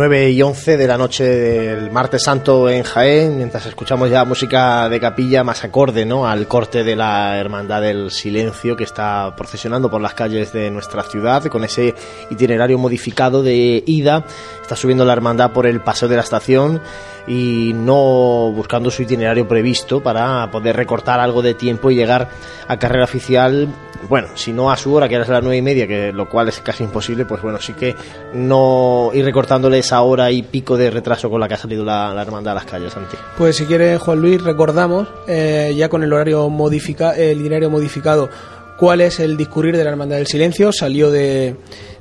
9 y 11 de la noche del martes santo en Jaén, mientras escuchamos ya música de capilla más acorde ¿no? al corte de la Hermandad del Silencio que está procesionando por las calles de nuestra ciudad con ese itinerario modificado de ida. Está subiendo la Hermandad por el paseo de la estación y no buscando su itinerario previsto para poder recortar algo de tiempo y llegar a carrera oficial bueno, si no a su hora, que era las nueve y media, que lo cual es casi imposible, pues bueno, sí que no ir recortándole esa hora y pico de retraso con la que ha salido la, hermandad a las calles, Santi. Pues si quiere, Juan Luis, recordamos eh, ya con el horario modificado, el itinerario modificado, cuál es el discurrir de la Hermandad del Silencio. Salió de,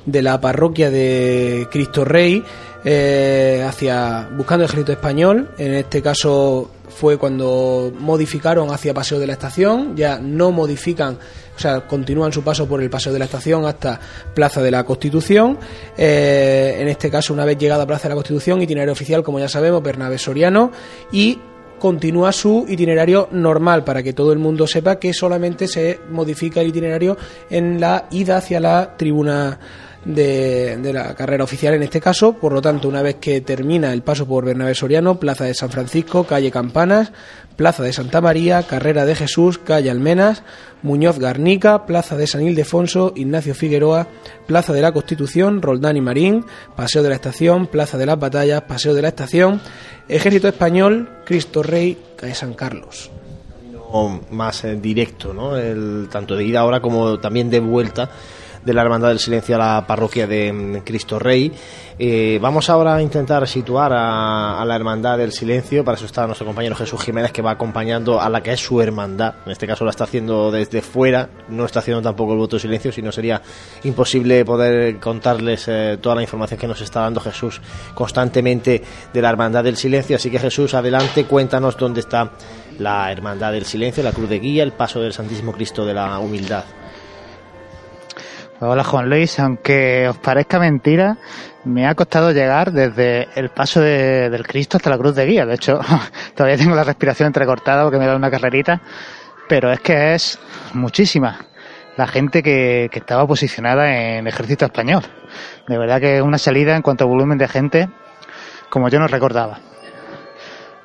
de la parroquia de Cristo Rey eh, hacia buscando el ejército español. En este caso fue cuando modificaron hacia Paseo de la Estación, ya no modifican, o sea, continúan su paso por el Paseo de la Estación hasta Plaza de la Constitución. Eh, en este caso, una vez llegada a Plaza de la Constitución, itinerario oficial, como ya sabemos, Bernabé Soriano, y continúa su itinerario normal para que todo el mundo sepa que solamente se modifica el itinerario en la ida hacia la tribuna de, la carrera oficial en este caso. Por lo tanto, una vez que termina el paso por Bernabé Soriano, Plaza de San Francisco, calle Campanas, Plaza de Santa María, Carrera de Jesús, calle Almenas, Muñoz Garnica, Plaza de San Ildefonso, Ignacio Figueroa, Plaza de la Constitución, Roldán y Marín, Paseo de la Estación, Plaza de las Batallas, Paseo de la Estación, Ejército Español, Cristo Rey, calle San Carlos más eh, directo, ¿no? El, tanto de ida ahora como también de vuelta de la Hermandad del Silencio a la parroquia de mm, Cristo Rey. Eh, vamos ahora a intentar situar a, la Hermandad del Silencio, para eso está nuestro compañero Jesús Jiménez que va acompañando a la que es su hermandad, en este caso la está haciendo desde fuera, no está haciendo tampoco el voto de silencio, sino sería imposible poder contarles eh, toda la información que nos está dando Jesús constantemente de la Hermandad del Silencio, así que Jesús, adelante, cuéntanos dónde está la Hermandad del Silencio, la Cruz de Guía, el paso del Santísimo Cristo de la Humildad. Hola Juan Luis, aunque os parezca mentira, me ha costado llegar desde el paso del Cristo hasta la cruz de guía. De hecho, todavía tengo la respiración entrecortada porque me da una carrerita, pero es que es muchísima la gente que, estaba posicionada en ejército español. De verdad que es una salida en cuanto a volumen de gente como yo no recordaba.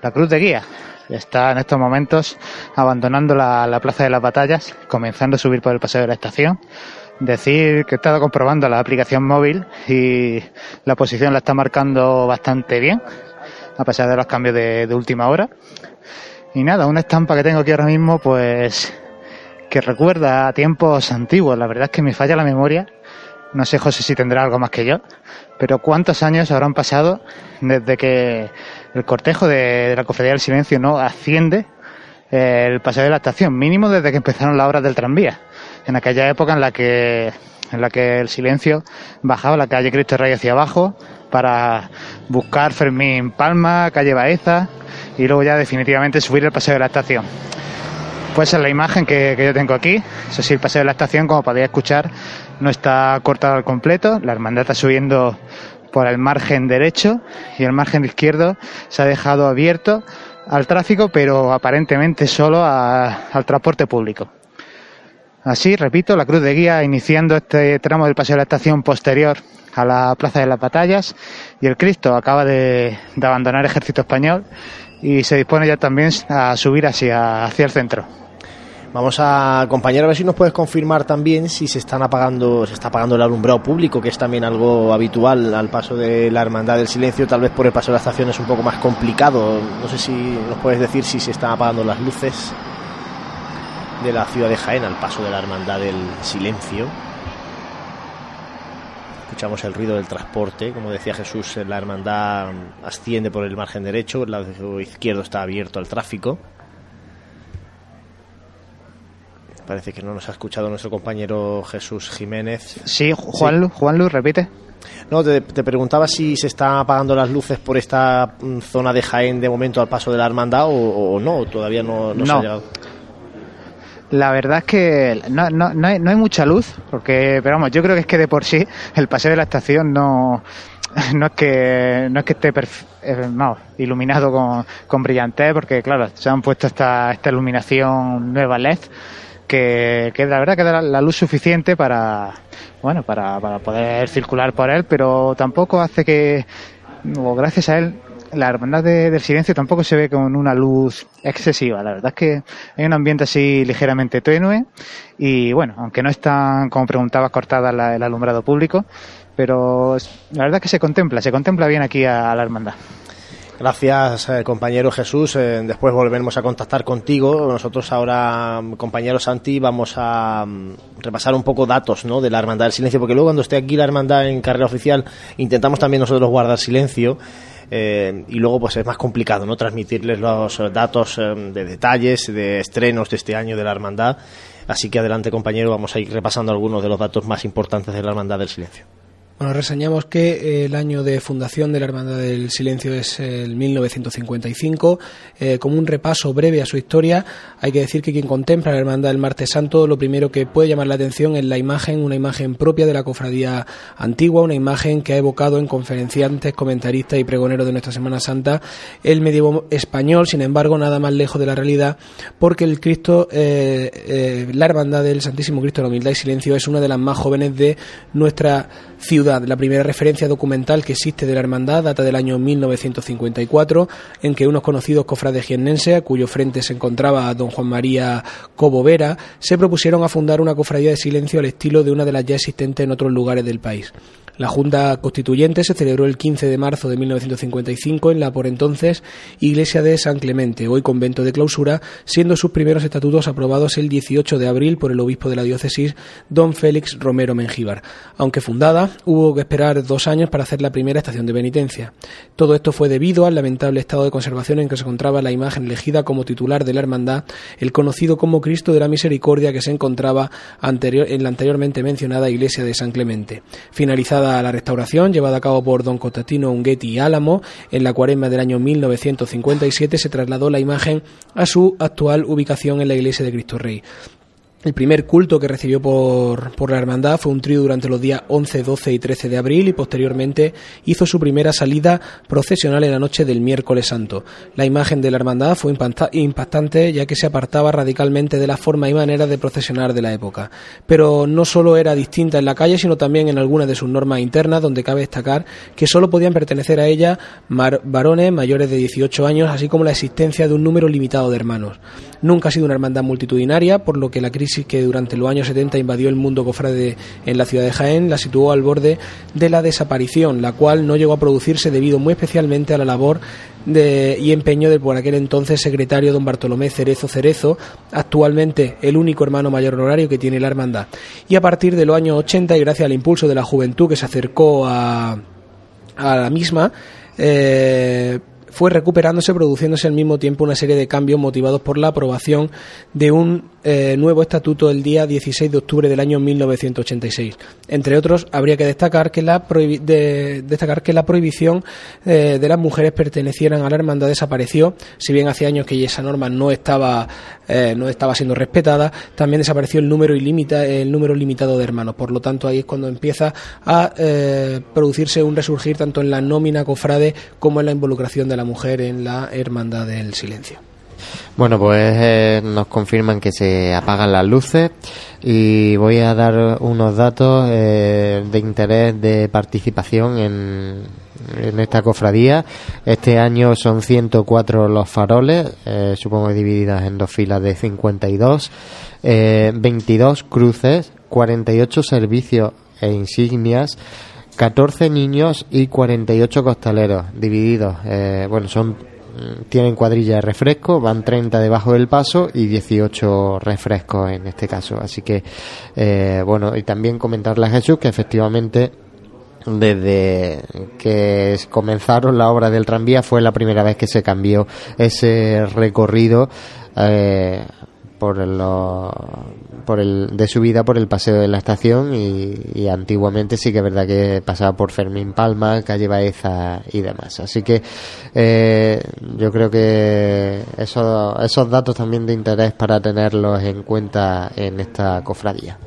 La cruz de guía está en estos momentos abandonando la, la plaza de las batallas, comenzando a subir por el paseo de la estación decir que he estado comprobando la aplicación móvil y la posición la está marcando bastante bien, a pesar de los cambios de, última hora. Y nada, una estampa que tengo aquí ahora mismo, pues que recuerda a tiempos antiguos. La verdad es que me falla la memoria. No sé, José, si tendrá algo más que yo. Pero ¿cuántos años habrán pasado desde que el cortejo de, la Cofradía del Silencio no asciende el paseo de la estación? Mínimo desde que empezaron las obras del tranvía en aquella época en la que en la que el silencio bajaba la calle Cristo Rey hacia abajo para buscar Fermín Palma, calle Baeza y luego ya definitivamente subir el paseo de la estación. Pues es la imagen que, yo tengo aquí. Eso sí, el paseo de la estación, como podéis escuchar, no está cortado al completo. La hermandad está subiendo por el margen derecho y el margen izquierdo se ha dejado abierto al tráfico, pero aparentemente solo al transporte público. Así, repito, la cruz de guía iniciando este tramo del paseo de la estación posterior a la Plaza de las Batallas y el Cristo acaba de, abandonar el ejército español y se dispone ya también a subir hacia, hacia el centro. Vamos a, compañero, a ver si nos puedes confirmar también si se están apagando, se está apagando el alumbrado público, que es también algo habitual al paso de la Hermandad del Silencio. Tal vez por el paso de la estación es un poco más complicado. No sé si nos puedes decir si se están apagando las luces de la ciudad de Jaén al paso de la Hermandad del Silencio. Escuchamos el ruido del transporte, como decía Jesús, la hermandad asciende por el margen derecho, el lado izquierdo está abierto al tráfico. Parece que no nos ha escuchado nuestro compañero Jesús Jiménez. Sí, Juan, Luz, Juan Luz, repite. No, te, preguntaba si se están apagando las luces por esta mm, zona de Jaén de momento al paso de la hermandad o, no, todavía no, no, se ha llegado. La verdad es que no, no, no, hay, no hay mucha luz, porque, pero vamos, yo creo que es que de por sí el paseo de la estación no, no es que no es que esté eh, no, iluminado con, con brillantez, porque claro, se han puesto esta, esta iluminación nueva LED que, que la verdad que da la luz suficiente para bueno para, para poder circular por él, pero tampoco hace que o gracias a él la hermandad del silencio tampoco se ve con una luz excesiva. La verdad es que hay un ambiente así ligeramente tenue y bueno, aunque no están, como preguntabas, cortada el alumbrado público, pero la verdad es que se contempla, se contempla bien aquí a, la hermandad. Gracias, eh, compañero Jesús. Eh, después volveremos a contactar contigo. Nosotros ahora, compañero Santi, vamos a mm, repasar un poco datos ¿no? de la Hermandad del Silencio, porque luego cuando esté aquí la Hermandad en carrera oficial, intentamos también nosotros guardar silencio. Eh, y luego pues es más complicado no transmitirles los datos de detalles de estrenos de este año de la hermandad. Así que adelante compañero vamos a ir repasando algunos de los datos más importantes de la hermandad del silencio bueno, reseñamos que eh, el año de fundación de la Hermandad del Silencio es el 1955. Eh, como un repaso breve a su historia, hay que decir que quien contempla la Hermandad del Martes Santo, lo primero que puede llamar la atención es la imagen, una imagen propia de la cofradía antigua, una imagen que ha evocado en conferenciantes, comentaristas y pregoneros de nuestra Semana Santa el medievo español, sin embargo, nada más lejos de la realidad, porque el Cristo, eh, la Hermandad del Santísimo Cristo de la Humildad y Silencio es una de las más jóvenes de nuestra ciudad. La primera referencia documental que existe de la hermandad data del año 1954, en que unos conocidos cofrades jiennenses, a cuyo frente se encontraba don Juan María Cobovera, se propusieron a fundar una cofradía de silencio al estilo de una de las ya existentes en otros lugares del país. La Junta Constituyente se celebró el 15 de marzo de 1955 en la por entonces Iglesia de San Clemente, hoy convento de clausura, siendo sus primeros estatutos aprobados el 18 de abril por el obispo de la diócesis, don Félix Romero Mengíbar. Aunque fundada, hubo que esperar dos años para hacer la primera estación de penitencia. Todo esto fue debido al lamentable estado de conservación en que se encontraba la imagen elegida como titular de la hermandad, el conocido como Cristo de la Misericordia que se encontraba en la anteriormente mencionada Iglesia de San Clemente. Finalizada la restauración llevada a cabo por don Cotatino Unguetti y Álamo, en la cuaresma del año 1957 se trasladó la imagen a su actual ubicación en la iglesia de Cristo Rey. El primer culto que recibió por, por, la hermandad fue un trío durante los días 11, 12 y 13 de abril y posteriormente hizo su primera salida procesional en la noche del miércoles santo. La imagen de la hermandad fue impactante ya que se apartaba radicalmente de la forma y manera de procesionar de la época. Pero no solo era distinta en la calle, sino también en algunas de sus normas internas, donde cabe destacar que solo podían pertenecer a ella varones mayores de 18 años, así como la existencia de un número limitado de hermanos. Nunca ha sido una hermandad multitudinaria, por lo que la crisis que durante los años 70 invadió el mundo cofrade en la ciudad de Jaén la situó al borde de la desaparición, la cual no llegó a producirse debido muy especialmente a la labor de, y empeño del por aquel entonces secretario don Bartolomé Cerezo Cerezo, actualmente el único hermano mayor honorario que tiene la hermandad. Y a partir de los años 80 y gracias al impulso de la juventud que se acercó a, a la misma, eh, fue recuperándose, produciéndose al mismo tiempo una serie de cambios motivados por la aprobación de un eh, nuevo estatuto el día 16 de octubre del año 1986. Entre otros, habría que destacar que la, destacar que la prohibición eh, de las mujeres pertenecieran a la hermandad desapareció, si bien hace años que esa norma no estaba, eh, no estaba siendo respetada, también desapareció el número, ilimita, el número limitado de hermanos. Por lo tanto, ahí es cuando empieza a producirse un resurgir tanto en la nómina cofrade como en la involucración de la mujer en la hermandad del silencio. Bueno, pues eh, nos confirman que se apagan las luces y voy a dar unos datos eh, de interés de participación en, en, esta cofradía. Este año son 104 los faroles, eh, supongo divididas en dos filas de 52, 22 cruces, 48 servicios e insignias, 14 niños y 48 costaleros divididos. Eh, bueno, son tienen cuadrilla de refresco, van 30 debajo del paso y 18 refrescos en este caso. Así que, eh, bueno, y también comentarle a Jesús que efectivamente desde que comenzaron la obra del tranvía fue la primera vez que se cambió ese recorrido eh, por los por el de subida por el paseo de la estación y, antiguamente sí que es verdad que pasaba por Fermín Palma, calle Baeza y demás. Así que eh, yo creo que esos, esos datos también de interés para tenerlos en cuenta en esta cofradía.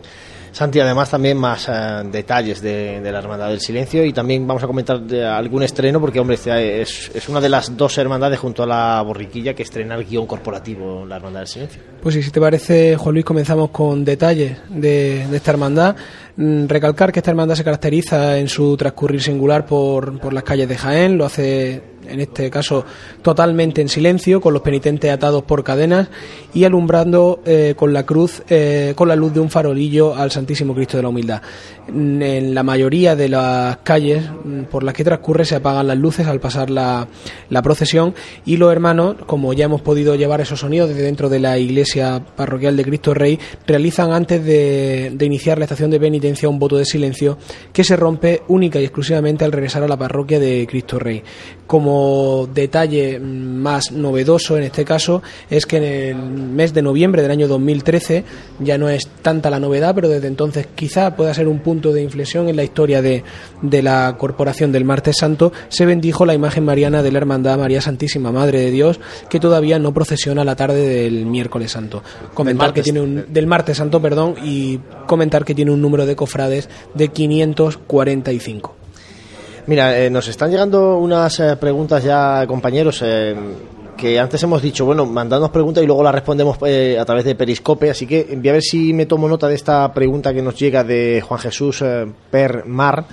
Santi, además también más eh, detalles de, la Hermandad del Silencio y también vamos a comentar algún estreno porque, hombre, este es, una de las dos hermandades junto a la borriquilla que estrena el guion corporativo la Hermandad del Silencio. Pues sí, si te parece, Juan Luis, comenzamos con detalles de, de esta hermandad. Mm, recalcar que esta hermandad se caracteriza en su transcurrir singular por, por las calles de Jaén, lo hace en este caso totalmente en silencio, con los penitentes atados por cadenas y alumbrando eh, con la cruz, eh, con la luz de un farolillo al Santísimo Cristo de la Humildad. En la mayoría de las calles mm, por las que transcurre se apagan las luces al pasar la, la procesión y los hermanos, como ya hemos podido llevar esos sonidos desde dentro de la iglesia parroquial de Cristo Rey, realizan antes de, de iniciar la estación de penitencia un voto de silencio que se rompe única y exclusivamente al regresar a la parroquia de Cristo Rey. Como detalle más novedoso en este caso es que en el mes de noviembre del año 2013 ya no es tanta la novedad, pero desde entonces quizá pueda ser un punto de inflexión en la historia de, de la Corporación del Martes Santo, se bendijo la imagen mariana de la Hermandad María Santísima Madre de Dios, que todavía no procesiona la tarde del miércoles santo. Comentar que tiene un, del martes santo, perdón, y comentar que tiene un número de cofrades de 545. Mira, eh, nos están llegando unas eh, preguntas ya, compañeros, eh, que antes hemos dicho, bueno, mandadnos preguntas y luego las respondemos a través de Periscope, así que voy a ver si me tomo nota de esta pregunta que nos llega de Juan Jesús Per Mar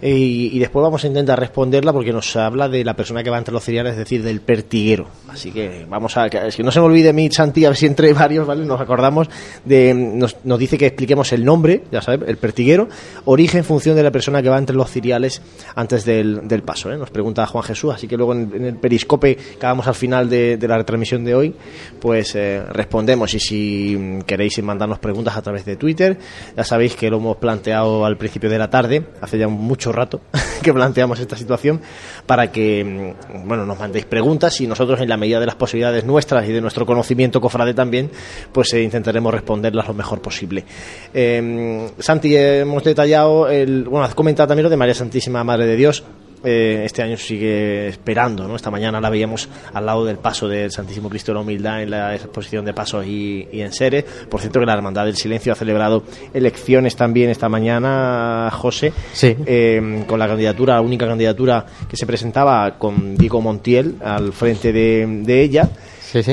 y, después vamos a intentar responderla porque nos habla de la persona que va entre los cereales, es decir, del pertiguero. Así que vamos a. Es que no se me olvide mí, Santi, a ver si entre varios, ¿vale? Nos acordamos de. Nos, nos dice que expliquemos el nombre, ya sabes, el pertiguero, origen, función de la persona que va entre los cereales antes del, del paso, ¿eh? Nos pregunta Juan Jesús, así que luego en, el periscope que hagamos al final de, de la retransmisión de hoy, pues eh, respondemos. Y si queréis mandarnos preguntas a través de Twitter, ya sabéis que lo hemos planteado al principio de la tarde, hace ya mucho rato que planteamos esta situación para que mm, bueno nos mandéis preguntas y nosotros en la medida de las posibilidades nuestras y de nuestro conocimiento cofrade también pues eh, intentaremos responderlas lo mejor posible. Eh, Santi hemos detallado el, bueno has comentado también lo de María Santísima Madre de Dios eh, este año sigue esperando. ¿no? Esta mañana la veíamos al lado del paso del Santísimo Cristo de la Humildad en la exposición de pasos y, en Sere. Por cierto, que la Hermandad del Silencio ha celebrado elecciones también esta mañana, José, eh, con la candidatura, la única candidatura que se presentaba con Diego Montiel al frente de ella.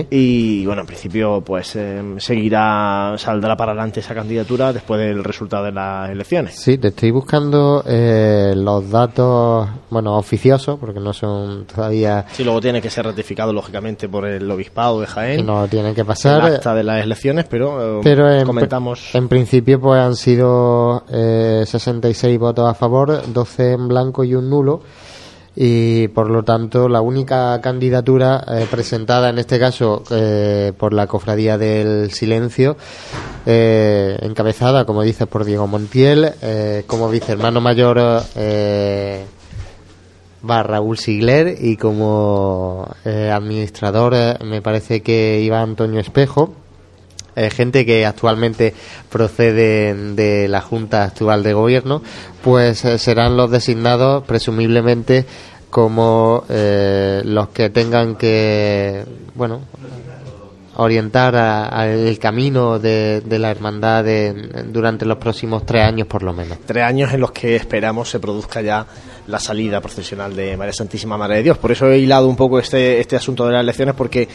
Y bueno, en principio, pues eh, seguirá, saldrá para adelante esa candidatura después del resultado de las elecciones. Sí, te estoy buscando eh, los datos, bueno, oficiosos, porque no son todavía. Sí, luego tiene que ser ratificado, lógicamente, por el obispado de Jaén. No tiene que pasar. El de las elecciones, pero, eh, pero en, comentamos. En principio, pues han sido 66 votos a favor, 12 en blanco y un nulo y por lo tanto la única candidatura eh, presentada en este caso eh, por la cofradía del silencio eh, encabezada como dices por Diego Montiel como vicehermano mayor va Raúl Sigler y como administrador me parece que iba Antonio Espejo eh, gente que actualmente procede de la Junta actual de Gobierno, pues eh, serán los designados presumiblemente como eh, los que tengan que, bueno, orientar el camino de, la hermandad durante los próximos tres años por lo menos. Tres años en los que esperamos se produzca ya la salida procesional de María Santísima Madre de Dios. Por eso he hilado un poco este, este asunto de las elecciones porque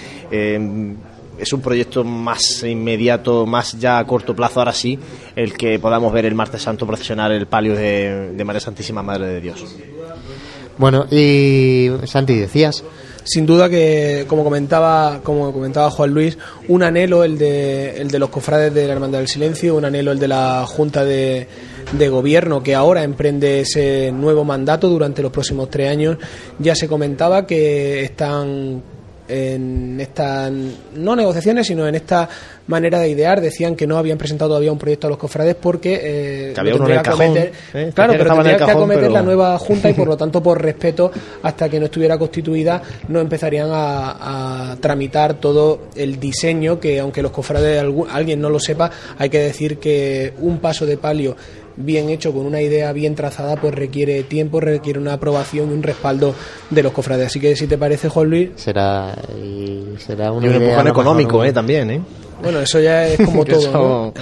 es un proyecto más inmediato, más ya a corto plazo, ahora sí, el que podamos ver el martes santo procesionar el palio de, María Santísima Madre de Dios. Bueno, y Santi, decías sin duda que como comentaba como comentaba Juan Luis un anhelo el de el de los cofrades de la hermandad del silencio un anhelo el de la junta de, de gobierno que ahora emprende ese nuevo mandato durante los próximos tres años ya se comentaba que están en estas, no negociaciones, sino en esta manera de idear. Decían que no habían presentado todavía un proyecto a los cofrades porque eh, había uno en el cajón, ¿eh? claro, pero tendría que acometer la nueva junta y por lo tanto por respeto hasta que no estuviera constituida no empezarían a, tramitar todo el diseño que aunque los cofrades alguien no lo sepa hay que decir que un paso de palio bien hecho, con una idea bien trazada, pues requiere tiempo, requiere una aprobación y un respaldo de los cofrades. Así que si te parece, Juan Luis... Será, y será un empujón económico, eh, también, ¿eh? Bueno, eso ya es como todo.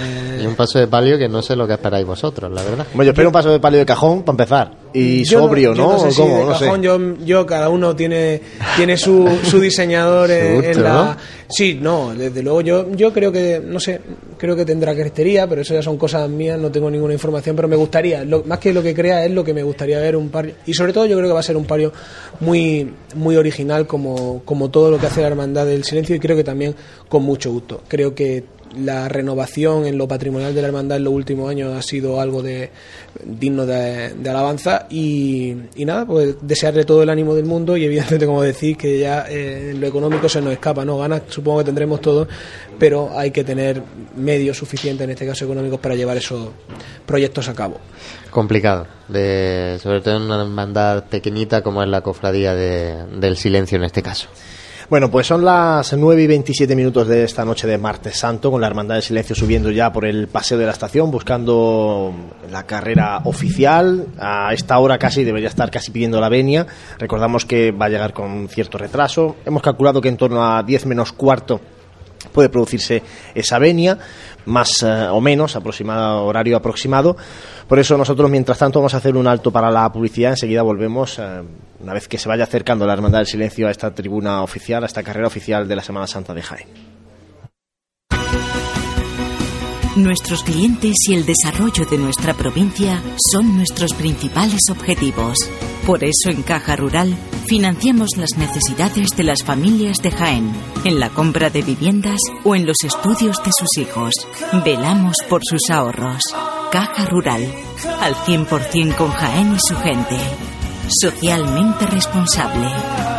Y un paso de palio que no sé lo que esperáis vosotros, la verdad. Bueno, yo espero un paso de palio de cajón para empezar. Y sobrio, ¿no? Yo no sé cajón, yo, yo, cada uno tiene, tiene su, su diseñador en, la. Sí, no, desde luego yo, yo creo que, no sé, creo que tendrá crestería, pero eso ya son cosas mías, no tengo ninguna información, pero me gustaría, más que lo que crea, es lo que me gustaría ver un par. Y sobre todo yo creo que va a ser un pario muy, muy original, como, como todo lo que hace la Hermandad del Silencio, y creo que también con mucho gusto. Creo que la renovación en lo patrimonial de la hermandad en los últimos años ha sido algo de digno de, alabanza y, nada, pues desearle todo el ánimo del mundo y evidentemente como decís que ya eh, lo económico se nos escapa, no ganas supongo que tendremos todo, pero hay que tener medios suficientes en este caso económicos para llevar esos proyectos a cabo. Complicado, de, sobre todo en una hermandad pequeñita como es la cofradía del silencio en este caso. Bueno, pues son las 9 y 27 minutos de esta noche de martes santo, con la Hermandad del Silencio subiendo ya por el paseo de la estación, buscando la carrera oficial. A esta hora casi debería estar casi pidiendo la venia. Recordamos que va a llegar con cierto retraso. Hemos calculado que en torno a 10 menos cuarto puede producirse esa venia, más eh, o menos, aproximado, horario aproximado. Por eso nosotros, mientras tanto, vamos a hacer un alto para la publicidad. Enseguida volvemos, eh, una vez que se vaya acercando la Hermandad del Silencio a esta tribuna oficial, a esta carrera oficial de la Semana Santa de Jaén. Nuestros clientes y el desarrollo de nuestra provincia son nuestros principales objetivos. Por eso en Caja Rural financiamos las necesidades de las familias de Jaén, en la compra de viviendas o en los estudios de sus hijos. Velamos por sus ahorros. Caja Rural, al 100% con Jaén y su gente. Socialmente responsable.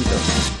momentos.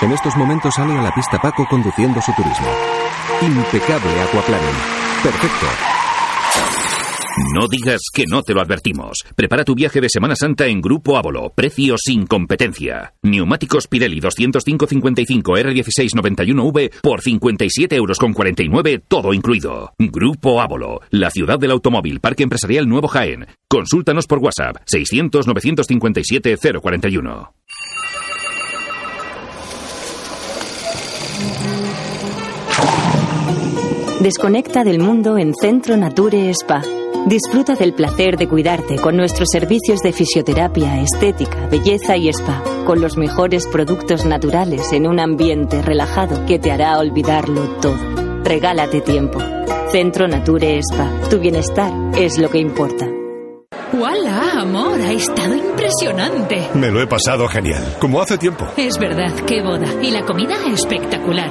En estos momentos sale a la pista Paco conduciendo su turismo. Impecable aquaplaning. Perfecto. No digas que no te lo advertimos. Prepara tu viaje de Semana Santa en Grupo Ávolo. Precio sin competencia. Neumáticos Pirelli 205-55 R1691V por 57 euros con 49, todo incluido. Grupo Ávolo, la ciudad del automóvil, Parque Empresarial Nuevo Jaén. Consúltanos por WhatsApp 600-957-041. Desconecta del mundo en Centro Nature Spa. Disfruta del placer de cuidarte con nuestros servicios de fisioterapia, estética, belleza y spa, con los mejores productos naturales en un ambiente relajado que te hará olvidarlo todo. Regálate tiempo. Centro Nature Spa. Tu bienestar es lo que importa. ¡Hola, amor! Ha estado impresionante. Me lo he pasado genial, como hace tiempo. Es verdad, qué boda. Y la comida espectacular.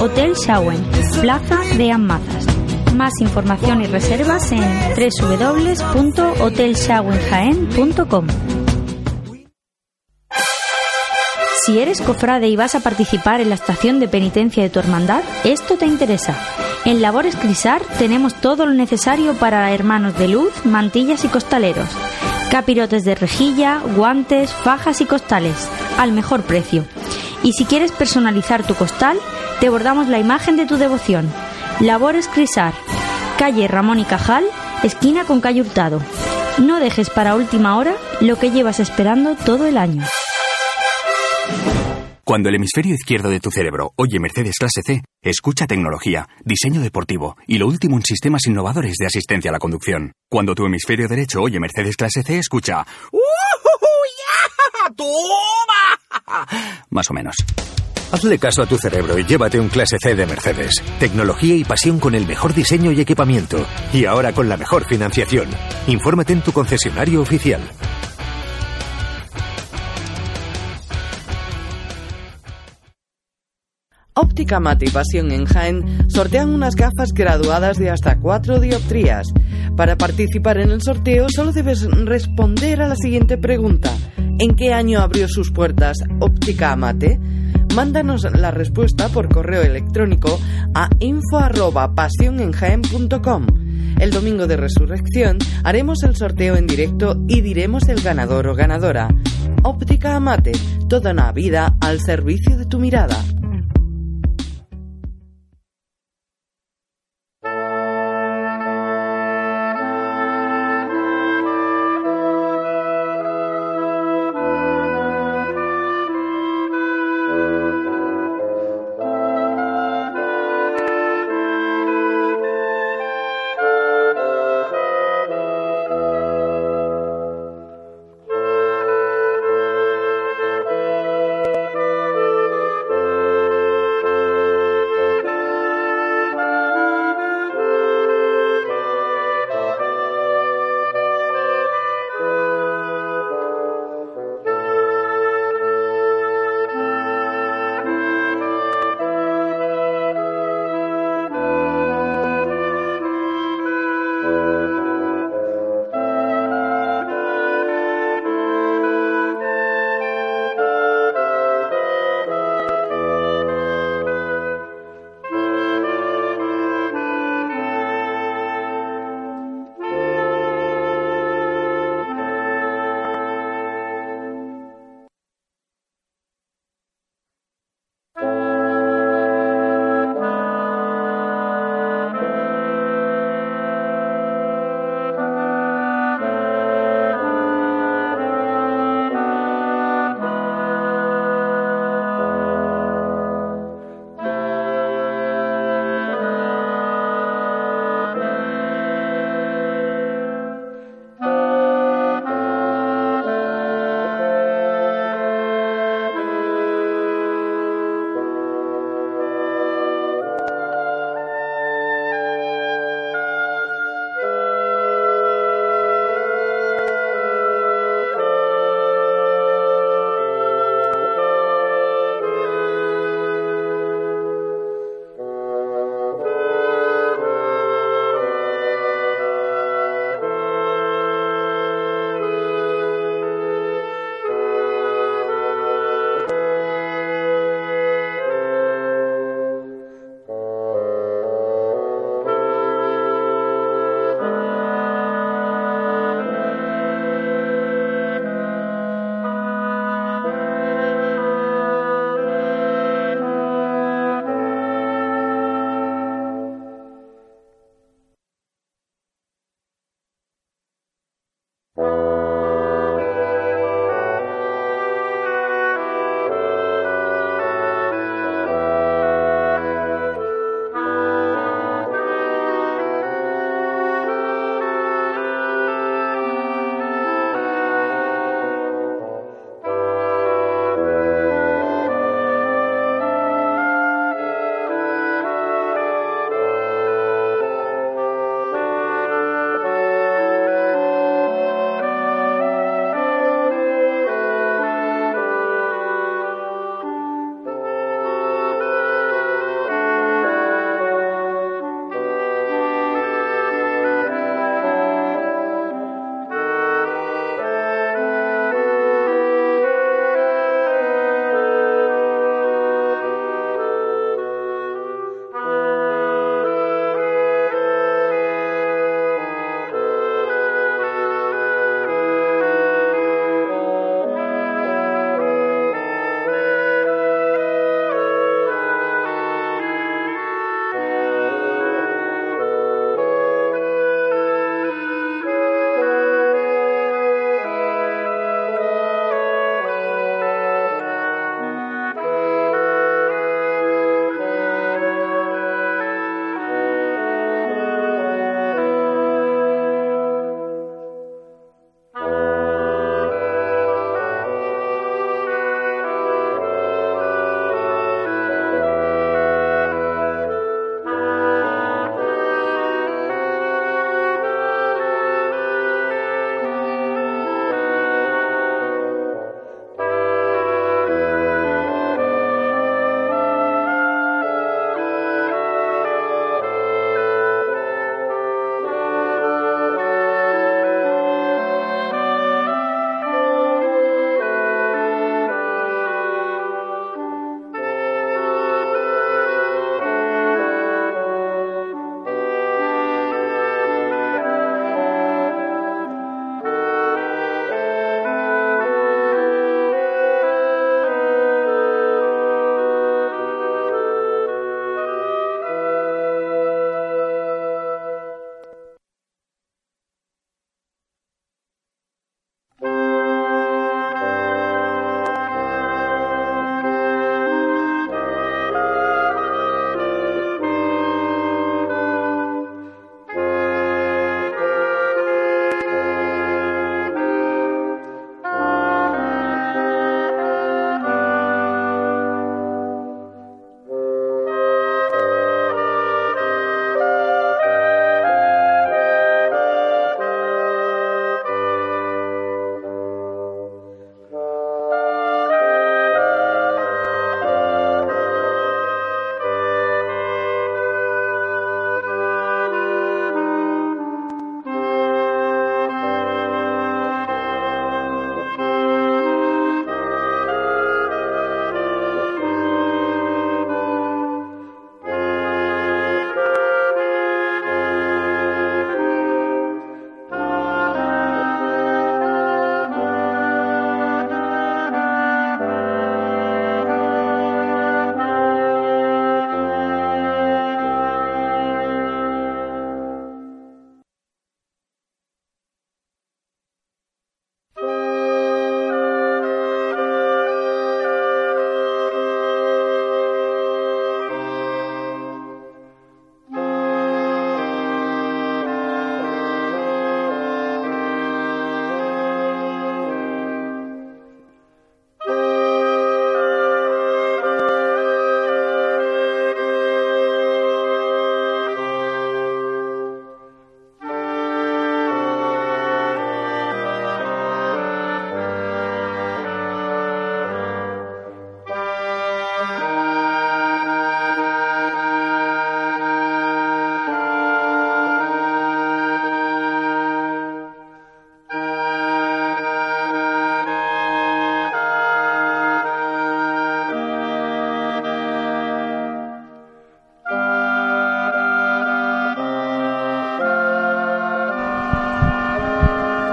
Hotel Shawen, Plaza de Amazas. Más información y reservas en www.hotelshawenjaen.com. Si eres cofrade y vas a participar en la estación de penitencia de tu hermandad, esto te interesa. En Labores Crisar tenemos todo lo necesario para hermanos de luz, mantillas y costaleros. Capirotes de rejilla, guantes, fajas y costales, al mejor precio. Y si quieres personalizar tu costal, te bordamos la imagen de tu devoción. Labores Crisar, calle Ramón y Cajal, esquina con calle Hurtado. No dejes para última hora lo que llevas esperando todo el año. Cuando el hemisferio izquierdo de tu cerebro oye Mercedes clase C, escucha tecnología, diseño deportivo y lo último en sistemas innovadores de asistencia a la conducción. Cuando tu hemisferio derecho oye Mercedes clase C, escucha ¡Toma! Más o menos. Hazle caso a tu cerebro y llévate un clase C de Mercedes. Tecnología y pasión con el mejor diseño y equipamiento. Y ahora con la mejor financiación. Infórmate en tu concesionario oficial. Óptica Mate y Pasión en Jaén sortean unas gafas graduadas de hasta 4 dioptrías. Para participar en el sorteo solo debes responder a la siguiente pregunta. ¿En qué año abrió sus puertas Óptica Amate? Mándanos la respuesta por correo electrónico a info@pasionenjaen.com. El domingo de resurrección haremos el sorteo en directo y diremos el ganador o ganadora. Óptica Amate, toda una vida al servicio de tu mirada.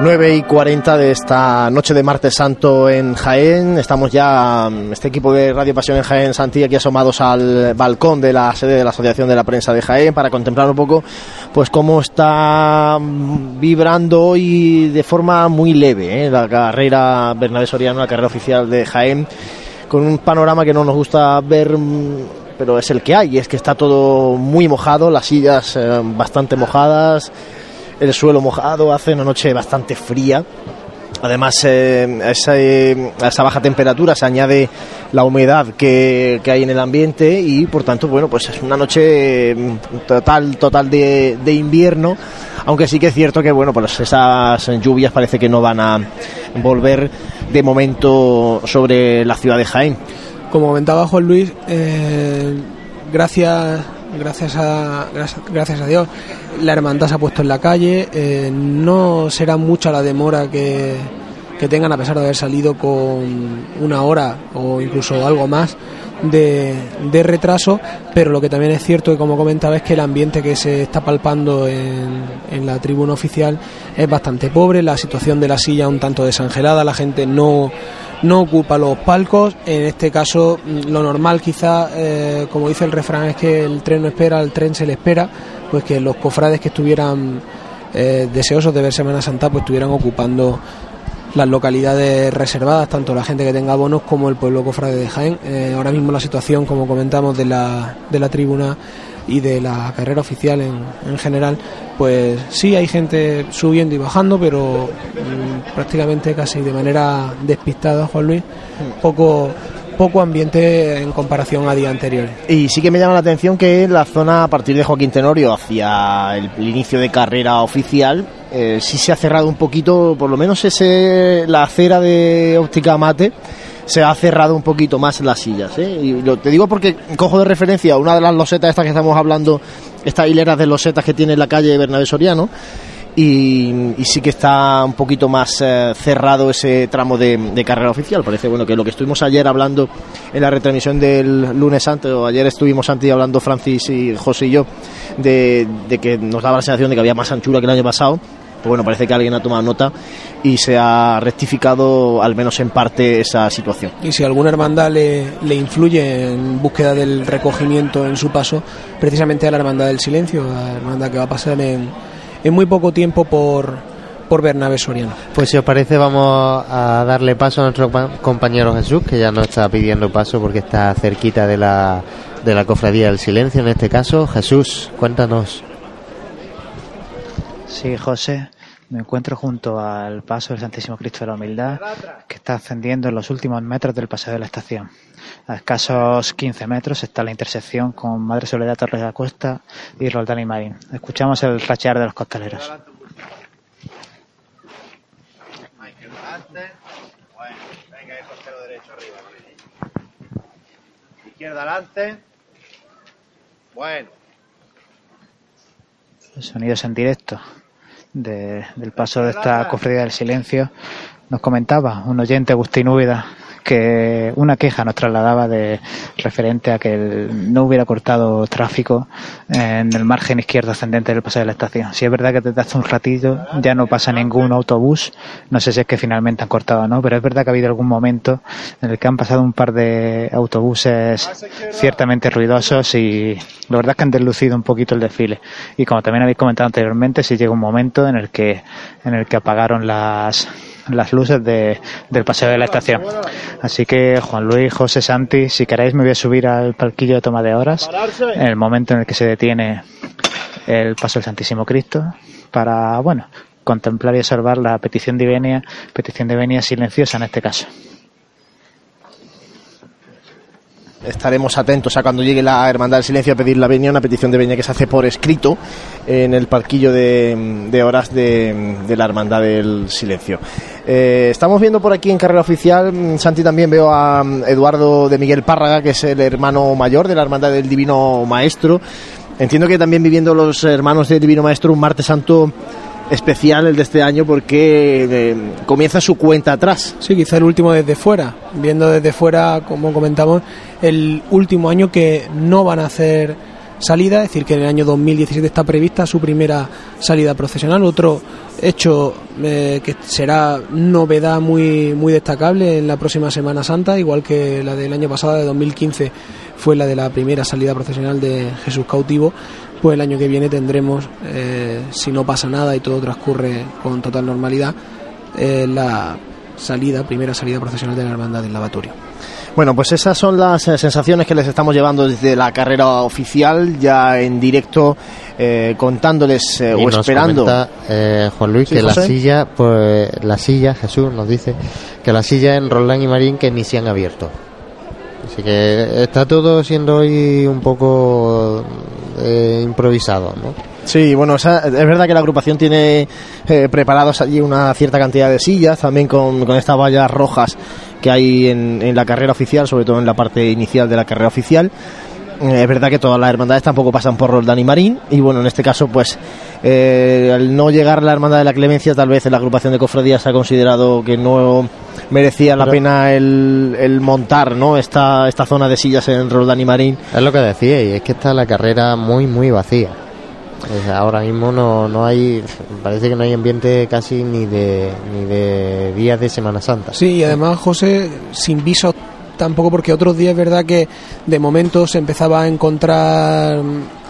9 y 40 de esta noche de martes santo en Jaén. Estamos ya, mm, este equipo de Radio Pasión en Jaén, Santi, aquí asomados al balcón de la sede de la Asociación de la Prensa de Jaén para contemplar un poco pues cómo está mm, vibrando hoy de forma muy leve ¿eh? la carrera Bernabé Soriano, la carrera oficial de Jaén, con un panorama que no nos gusta ver mm, pero es el que hay, es que está todo muy mojado, las sillas eh, bastante mojadas, el suelo mojado, hace una noche bastante fría. Además, eh, a, esa, eh, a, esa, baja temperatura se añade la humedad que, que, hay en el ambiente y, por tanto, bueno, pues es una noche mm, total, total de, de, invierno. Aunque sí que es cierto que, bueno, pues esas lluvias parece que no van a volver de momento sobre la ciudad de Jaén. Como comentaba Juan Luis, eh, gracias, gracias a, gracias, a Dios. La hermandad se ha puesto en la calle, eh, no será mucha la demora que, que, tengan a pesar de haber salido con una hora o incluso algo más de, de, retraso, pero lo que también es cierto que como comentaba es que el ambiente que se está palpando en, en la tribuna oficial es bastante pobre, la situación de la silla un tanto desangelada, la gente no no ocupa los palcos. En este caso, lo normal quizá, eh, como dice el refrán, es que el tren no espera, el tren se le espera, pues que los cofrades que estuvieran eh, deseosos de ver Semana Santa, pues estuvieran ocupando las localidades reservadas, tanto la gente que tenga bonos como el pueblo cofrade de Jaén. Eh, ahora mismo la situación, como comentamos, de la, de la tribuna y de la carrera oficial en, en, general, pues sí hay gente subiendo y bajando, pero mmm, prácticamente casi de manera despistada, Juan Luis, poco poco ambiente en comparación a días anteriores. Y sí que me llama la atención que la zona a partir de Joaquín Tenorio hacia el, inicio de carrera oficial eh, sí se ha cerrado un poquito, por lo menos ese la acera de óptica mate se ha cerrado un poquito más las sillas. ¿eh? Y lo, te digo porque cojo de referencia una de las losetas estas que estamos hablando, estas hileras de losetas que tiene la calle Bernabé Soriano. Y, sí que está un poquito más eh, cerrado ese tramo de, carrera oficial. Parece bueno que lo que estuvimos ayer hablando en la retransmisión del lunes antes, o ayer estuvimos antes hablando Francis y José y yo, de, de que nos daba la sensación de que había más anchura que el año pasado. Pues bueno, parece que alguien ha tomado nota y se ha rectificado al menos en parte esa situación. Y si alguna hermandad le, le influye en búsqueda del recogimiento en su paso, precisamente a la hermandad del silencio, a la hermandad que va a pasar en, en muy poco tiempo por, por Bernabé Soriano. Pues si os parece vamos a darle paso a nuestro compañero Jesús, que ya no está pidiendo paso porque está cerquita de la, de la cofradía del silencio en este caso. Jesús, cuéntanos. Sí, José, me encuentro junto al paso del Santísimo Cristo de la Humildad, que está ascendiendo en los últimos metros del paseo de la estación. A escasos 15 metros está la intersección con Madre Soledad Torres de la Cuesta y Roldán y Marín. Escuchamos el rachear de los costaleros. Izquierda adelante. Bueno. Los sonidos en directo de, del paso de esta cofradía del silencio. Nos comentaba un oyente, Agustín Úbeda, que una queja nos trasladaba de referente a que no hubiera cortado tráfico en el margen izquierdo ascendente del paso de la estación. Si es verdad que desde hace un ratillo ya no pasa ningún autobús, no sé si es que finalmente han cortado o no, pero es verdad que ha habido algún momento en el que han pasado un par de autobuses ciertamente ruidosos y la verdad es que han deslucido un poquito el desfile. Y como también habéis comentado anteriormente, si llega un momento en el que, en el que apagaron las las luces de, del paseo de la estación. Así que Juan Luis, José Santi, si queréis me voy a subir al palquillo de toma de horas en el momento en el que se detiene el paso del Santísimo Cristo para, bueno, contemplar y observar la petición de petición de venia silenciosa en este caso. Estaremos atentos a cuando llegue la Hermandad del Silencio a pedir la venia, una petición de venia que se hace por escrito en el parquillo de, horas de, de, la Hermandad del Silencio. Eh, estamos viendo por aquí en carrera oficial, Santi también veo a Eduardo de Miguel Párraga, que es el hermano mayor de la Hermandad del Divino Maestro. Entiendo que también viviendo los hermanos del Divino Maestro un martes santo especial el de este año porque eh, comienza su cuenta atrás. Sí, quizá el último desde fuera, viendo desde fuera, como comentamos, el último año que no van a hacer salida, es decir, que en el año 2017 está prevista su primera salida procesional. Otro hecho eh, que será novedad muy, muy destacable en la próxima Semana Santa, igual que la del año pasado, de 2015, fue la de la primera salida procesional de Jesús cautivo. Pues el año que viene tendremos, eh, si no pasa nada y todo transcurre con total normalidad, eh, la salida, primera salida procesional de la Hermandad del Lavatorio. Bueno, pues esas son las eh, sensaciones que les estamos llevando desde la carrera oficial, ya en directo, eh, contándoles eh, Y o nos esperando. comenta, eh, Juan Luis, Sí, que la silla, pues la silla, Jesús nos dice, que la silla en Roldán y Marín que ni se han abierto. Así que está todo siendo hoy un poco eh, improvisado, ¿no? Sí, bueno, es verdad que la agrupación tiene eh, preparados allí una cierta cantidad de sillas, también con, con estas vallas rojas que hay en la carrera oficial, sobre todo en la parte inicial de la carrera oficial. Eh, Es verdad que todas las hermandades tampoco pasan por Roldán y Marín y bueno, en este caso pues eh, al no llegar la hermandad de la clemencia tal vez en la agrupación de cofradías ha considerado que no merecía la Pero- pena el, el montar ¿no? esta, esta zona de sillas en Roldán y Marín. Es lo que decía, y es que está la carrera muy, muy vacía. Ahora mismo no, no hay, parece que no hay ambiente casi ni de, ni de días de Semana Santa. Sí, y además, José, sin visos tampoco, porque otros días es verdad que de momento se empezaba a encontrar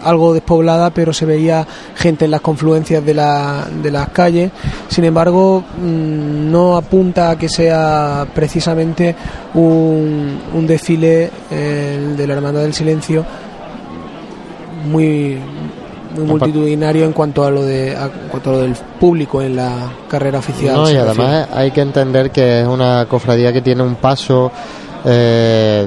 algo despoblada, pero se veía gente en las confluencias de, la, de las calles. Sin embargo, mm, no apunta a que sea precisamente un, un desfile eh, el de la Hermandad del Silencio muy muy multitudinario en cuanto a lo de a- en cuanto a lo del público en la carrera oficial No, y además hay que entender que es una cofradía que tiene un paso eh,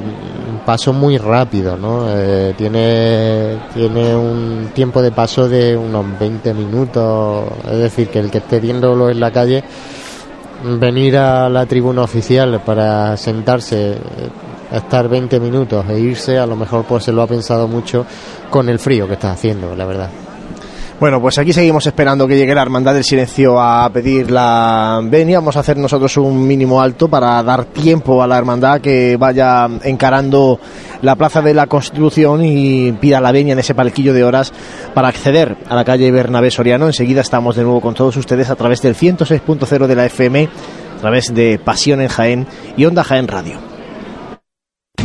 paso muy rápido, ¿no? Eh, tiene tiene un tiempo de paso de unos 20 minutos, es decir, que el que esté viéndolo en la calle venir a la tribuna oficial para sentarse, estar 20 minutos e irse, a lo mejor pues se lo ha pensado mucho con el frío que está haciendo, la verdad. Bueno, pues aquí seguimos esperando que llegue la Hermandad del Silencio a pedir la venia. Vamos a hacer nosotros un mínimo alto para dar tiempo a la Hermandad que vaya encarando la Plaza de la Constitución y pida la venia en ese palquillo de horas para acceder a la calle Bernabé Soriano. Enseguida estamos de nuevo con todos ustedes a través del 106.0 de la FM, a través de Pasión en Jaén y Onda Jaén Radio.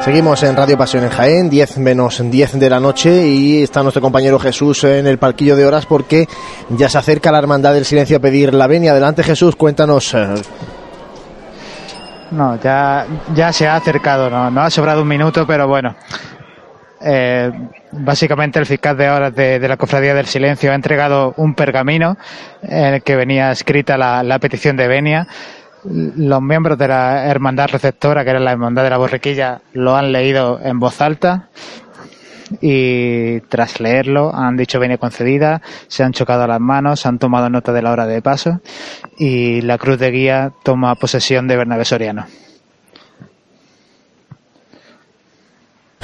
Seguimos en Radio Pasión en Jaén, 10 menos 10 de la noche y está nuestro compañero Jesús en el palquillo de horas porque ya se acerca la Hermandad del Silencio a pedir la venia. Adelante Jesús, cuéntanos. No, ya, ya se ha acercado, no, no ha sobrado un minuto, pero bueno. Eh, básicamente el fiscal de horas de, la Cofradía del Silencio ha entregado un pergamino en el que venía escrita la, la petición de venia. Los miembros de la hermandad receptora, que era la hermandad de la borriquilla, lo han leído en voz alta y tras leerlo han dicho venia concedida, se han chocado las manos, han tomado nota de la hora de paso y la cruz de guía toma posesión de Bernabé Soriano.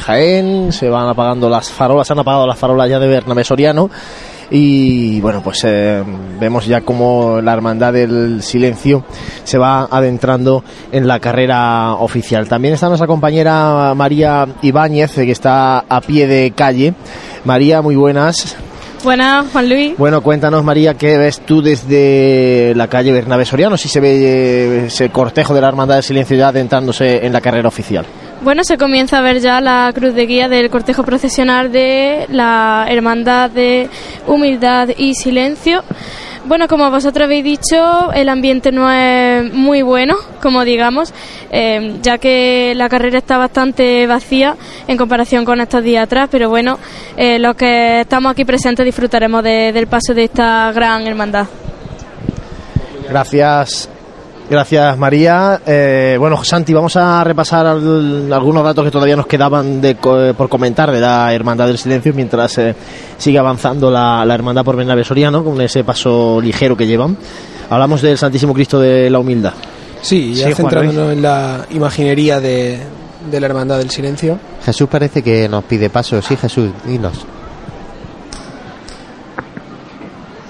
Jaén, se van apagando las farolas, se han apagado las farolas ya de Bernabé Soriano y bueno, pues eh, vemos ya como la Hermandad del Silencio se va adentrando en la carrera oficial. También está nuestra compañera María Ibáñez, eh, que está a pie de calle. María, muy buenas. Buenas, Juan Luis. Bueno, cuéntanos, María, ¿qué ves tú desde la calle Bernabé Soriano? Si se ve eh, ese cortejo de la Hermandad del Silencio ya adentrándose en la carrera oficial. Bueno, se comienza a ver ya la cruz de guía del cortejo procesional de la Hermandad de Humildad y Silencio. Bueno, como vosotros habéis dicho, el ambiente no es muy bueno, como digamos, eh, ya que la carrera está bastante vacía en comparación con estos días atrás, pero bueno, eh, los que estamos aquí presentes disfrutaremos de- del paso de esta gran hermandad. Gracias. Gracias María. Eh, bueno, Santi, vamos a repasar al- algunos datos que todavía nos quedaban de co- por comentar de la Hermandad del Silencio mientras eh, sigue avanzando la, la Hermandad por Bernabé Soriano con ese paso ligero que llevan. Hablamos del Santísimo Cristo de la Humildad. Sí, ya Sí, centrándonos en la imaginería de, de la Hermandad del Silencio. Jesús parece que nos pide paso. Sí, Jesús, dinos.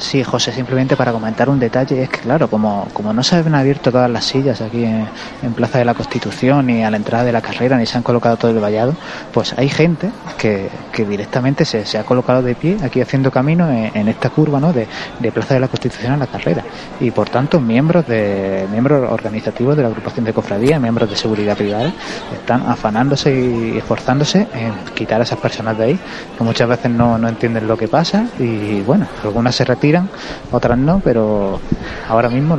Sí, José, simplemente para comentar un detalle, es que claro, como, como no se han abierto todas las sillas aquí en, Plaza de la Constitución ni a la entrada de la carrera, ni se han colocado todo el vallado, pues hay gente que, que directamente se, se ha colocado de pie aquí haciendo camino en, en esta curva ¿no? de, de Plaza de la Constitución a la carrera. Y por tanto, miembros de miembros organizativos de la agrupación de cofradía, miembros de seguridad privada, están afanándose y esforzándose en quitar a esas personas de ahí, que muchas veces no, no entienden lo que pasa y bueno, algunas se retiran, otras no, pero ahora mismo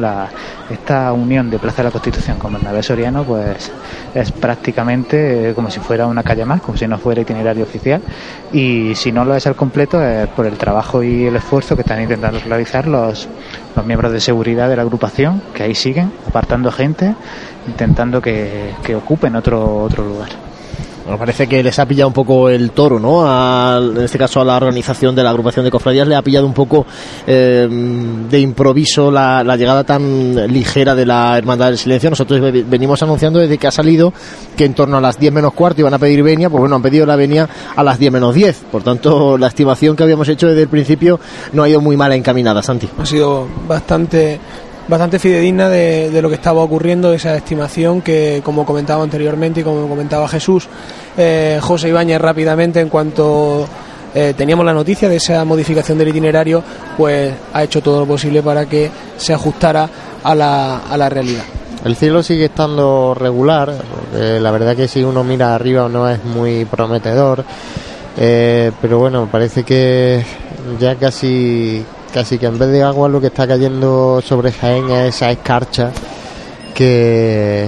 esta unión de Plaza de la Constitución con Bernabé Soriano pues es prácticamente como si fuera una calle más, como si no fuera itinerario oficial y si no lo es al completo es por el trabajo y el esfuerzo que están intentando realizar los, los miembros de seguridad de la agrupación que ahí siguen apartando gente intentando que, que ocupen otro, otro lugar. Bueno, parece que les ha pillado un poco el toro, ¿no? Al- en este caso a la organización de la agrupación de cofradías le ha pillado un poco eh, de improviso la, llegada tan ligera de la Hermandad del Silencio. Nosotros ve- venimos anunciando desde que ha salido que en torno a las 10 menos cuarto iban a pedir venia, pues bueno, han pedido la venia a las 10 menos 10. Por tanto, la estimación que habíamos hecho desde el principio no ha ido muy mal encaminada, Santi. Ha sido bastante bastante fidedigna de, de lo que estaba ocurriendo, esa estimación que, como comentaba anteriormente y como comentaba Jesús, eh, José Ibáñez rápidamente, en cuanto eh, teníamos la noticia de esa modificación del itinerario, pues ha hecho todo lo posible para que se ajustara a la, a la realidad. El cielo sigue estando regular, porque la verdad que si uno mira arriba no es muy prometedor, eh, pero bueno, parece que ya casi, casi que en vez de agua lo que está cayendo sobre Jaén es esa escarcha que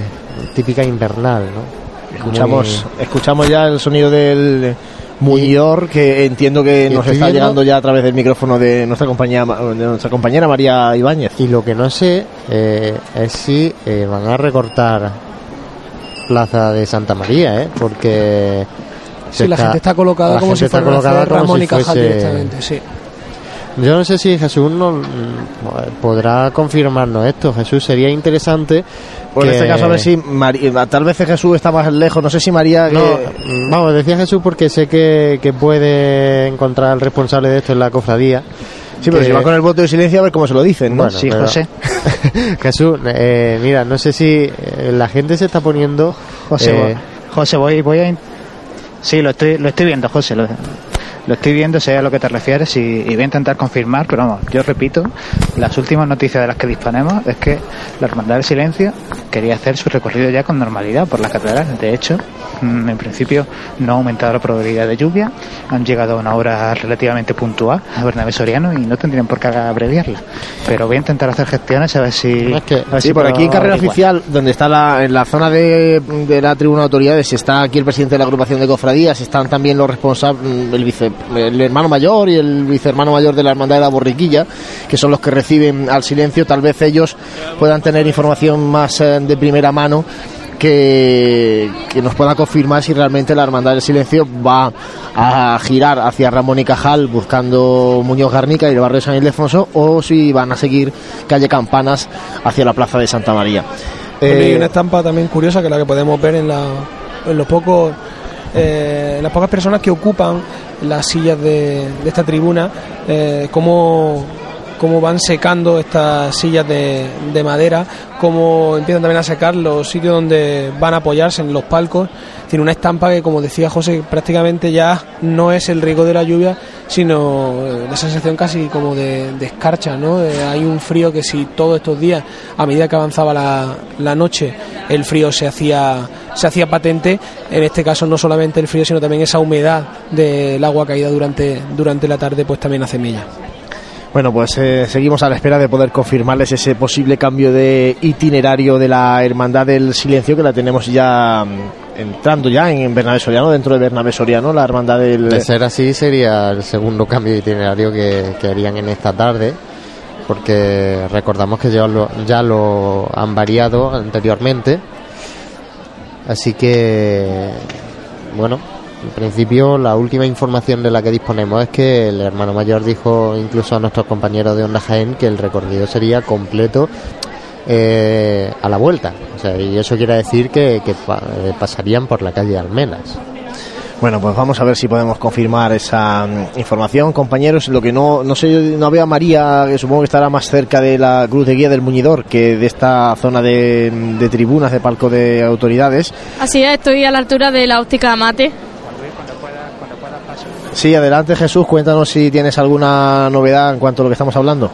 típica invernal, ¿no? Escuchamos, Muy- escuchamos ya el sonido del Muñor, que entiendo que nos está viendo- llegando ya a través del micrófono de nuestra compañera, de nuestra compañera María Ibáñez. Y lo que no sé eh, es si eh, van a recortar Plaza de Santa María, ¿eh? Porque... Sí, la gente está colocada como si está fuera colocada Ramón y Cajal fuese- directamente, sí. Yo no sé si Jesús no, mm, podrá confirmarnos esto. Jesús, sería interesante. Pues en este caso, a ver si María- tal vez Jesús está más lejos, no sé si María. No, que- mm, vamos, decía Jesús porque sé que, que puede encontrar al responsable de esto en la cofradía. Sí, pero si va con el voto de silencio, a ver cómo se lo dicen, ¿no? Bueno, pero- Jesús, eh, mira, no sé si eh, la gente se está poniendo. José, eh, voy- José, voy, voy a... Sí, lo estoy, lo estoy viendo, José. Lo, lo estoy viendo, sé a lo que te refieres y, y voy a intentar confirmar, pero vamos, yo repito, las últimas noticias de las que disponemos es que la Hermandad del Silencio quería hacer su recorrido ya con normalidad por la catedral. De hecho, mm, en principio no ha aumentado la probabilidad de lluvia, han llegado a una hora relativamente puntual a Bernabé Soriano y no tendrían por qué abreviarla. Pero voy a intentar hacer gestiones a ver si... a ver Sí, si por aquí en carrera averiguar. oficial, donde está la, en la zona de, de la tribuna de autoridades, está aquí el presidente de la agrupación de cofradías, están también los responsables, el, vice, el hermano mayor y el vicehermano mayor de la hermandad de la borriquilla, que son los que reciben al silencio. Tal vez ellos puedan tener información más eh, de primera mano que, que nos pueda confirmar si realmente la Hermandad del Silencio va a girar hacia Ramón y Cajal buscando Muñoz Garnica y el barrio de San Ildefonso o si van a seguir calle Campanas hacia la plaza de Santa María. Bueno, y Eh, una estampa también curiosa que la que podemos ver en, la, en los pocos eh, las pocas personas que ocupan las sillas de, esta tribuna, eh, cómo, cómo van secando estas sillas de, de madera, cómo empiezan también a secar los sitios donde van a apoyarse en los palcos. Tiene una estampa que, como decía José, prácticamente ya no es el riesgo de la lluvia, sino eh, la sensación casi como de, de escarcha, ¿no? Eh, hay un frío que si todos estos días, a medida que avanzaba la, la noche, el frío se hacía se hacía patente, en este caso no solamente el frío, sino también esa humedad del agua caída durante, durante la tarde, pues también hace mella. Bueno, pues eh, seguimos a la espera de poder confirmarles ese posible cambio de itinerario de la Hermandad del Silencio que la tenemos ya mm, entrando ya en Bernabé Soriano, dentro de Bernabé Soriano, la Hermandad del... De ser así sería el segundo cambio de itinerario que, que harían en esta tarde, porque recordamos que ya lo, ya lo han variado anteriormente. Así que, bueno, en principio la última información de la que disponemos es que el hermano mayor dijo incluso a nuestros compañeros de Onda Jaén que el recorrido sería completo eh, a la vuelta. O sea, y eso quiere decir que, que pa- eh, pasarían por la calle Almenas. Bueno, pues vamos a ver si podemos confirmar esa mm, información, compañeros. Lo que no, no sé, no veo a María, que supongo que estará más cerca de la cruz de guía del Muñidor que de esta zona de, de tribunas, de palco de autoridades. Así es, estoy a la altura de la óptica Sí, adelante Jesús, cuéntanos si tienes alguna novedad en cuanto a lo que estamos hablando.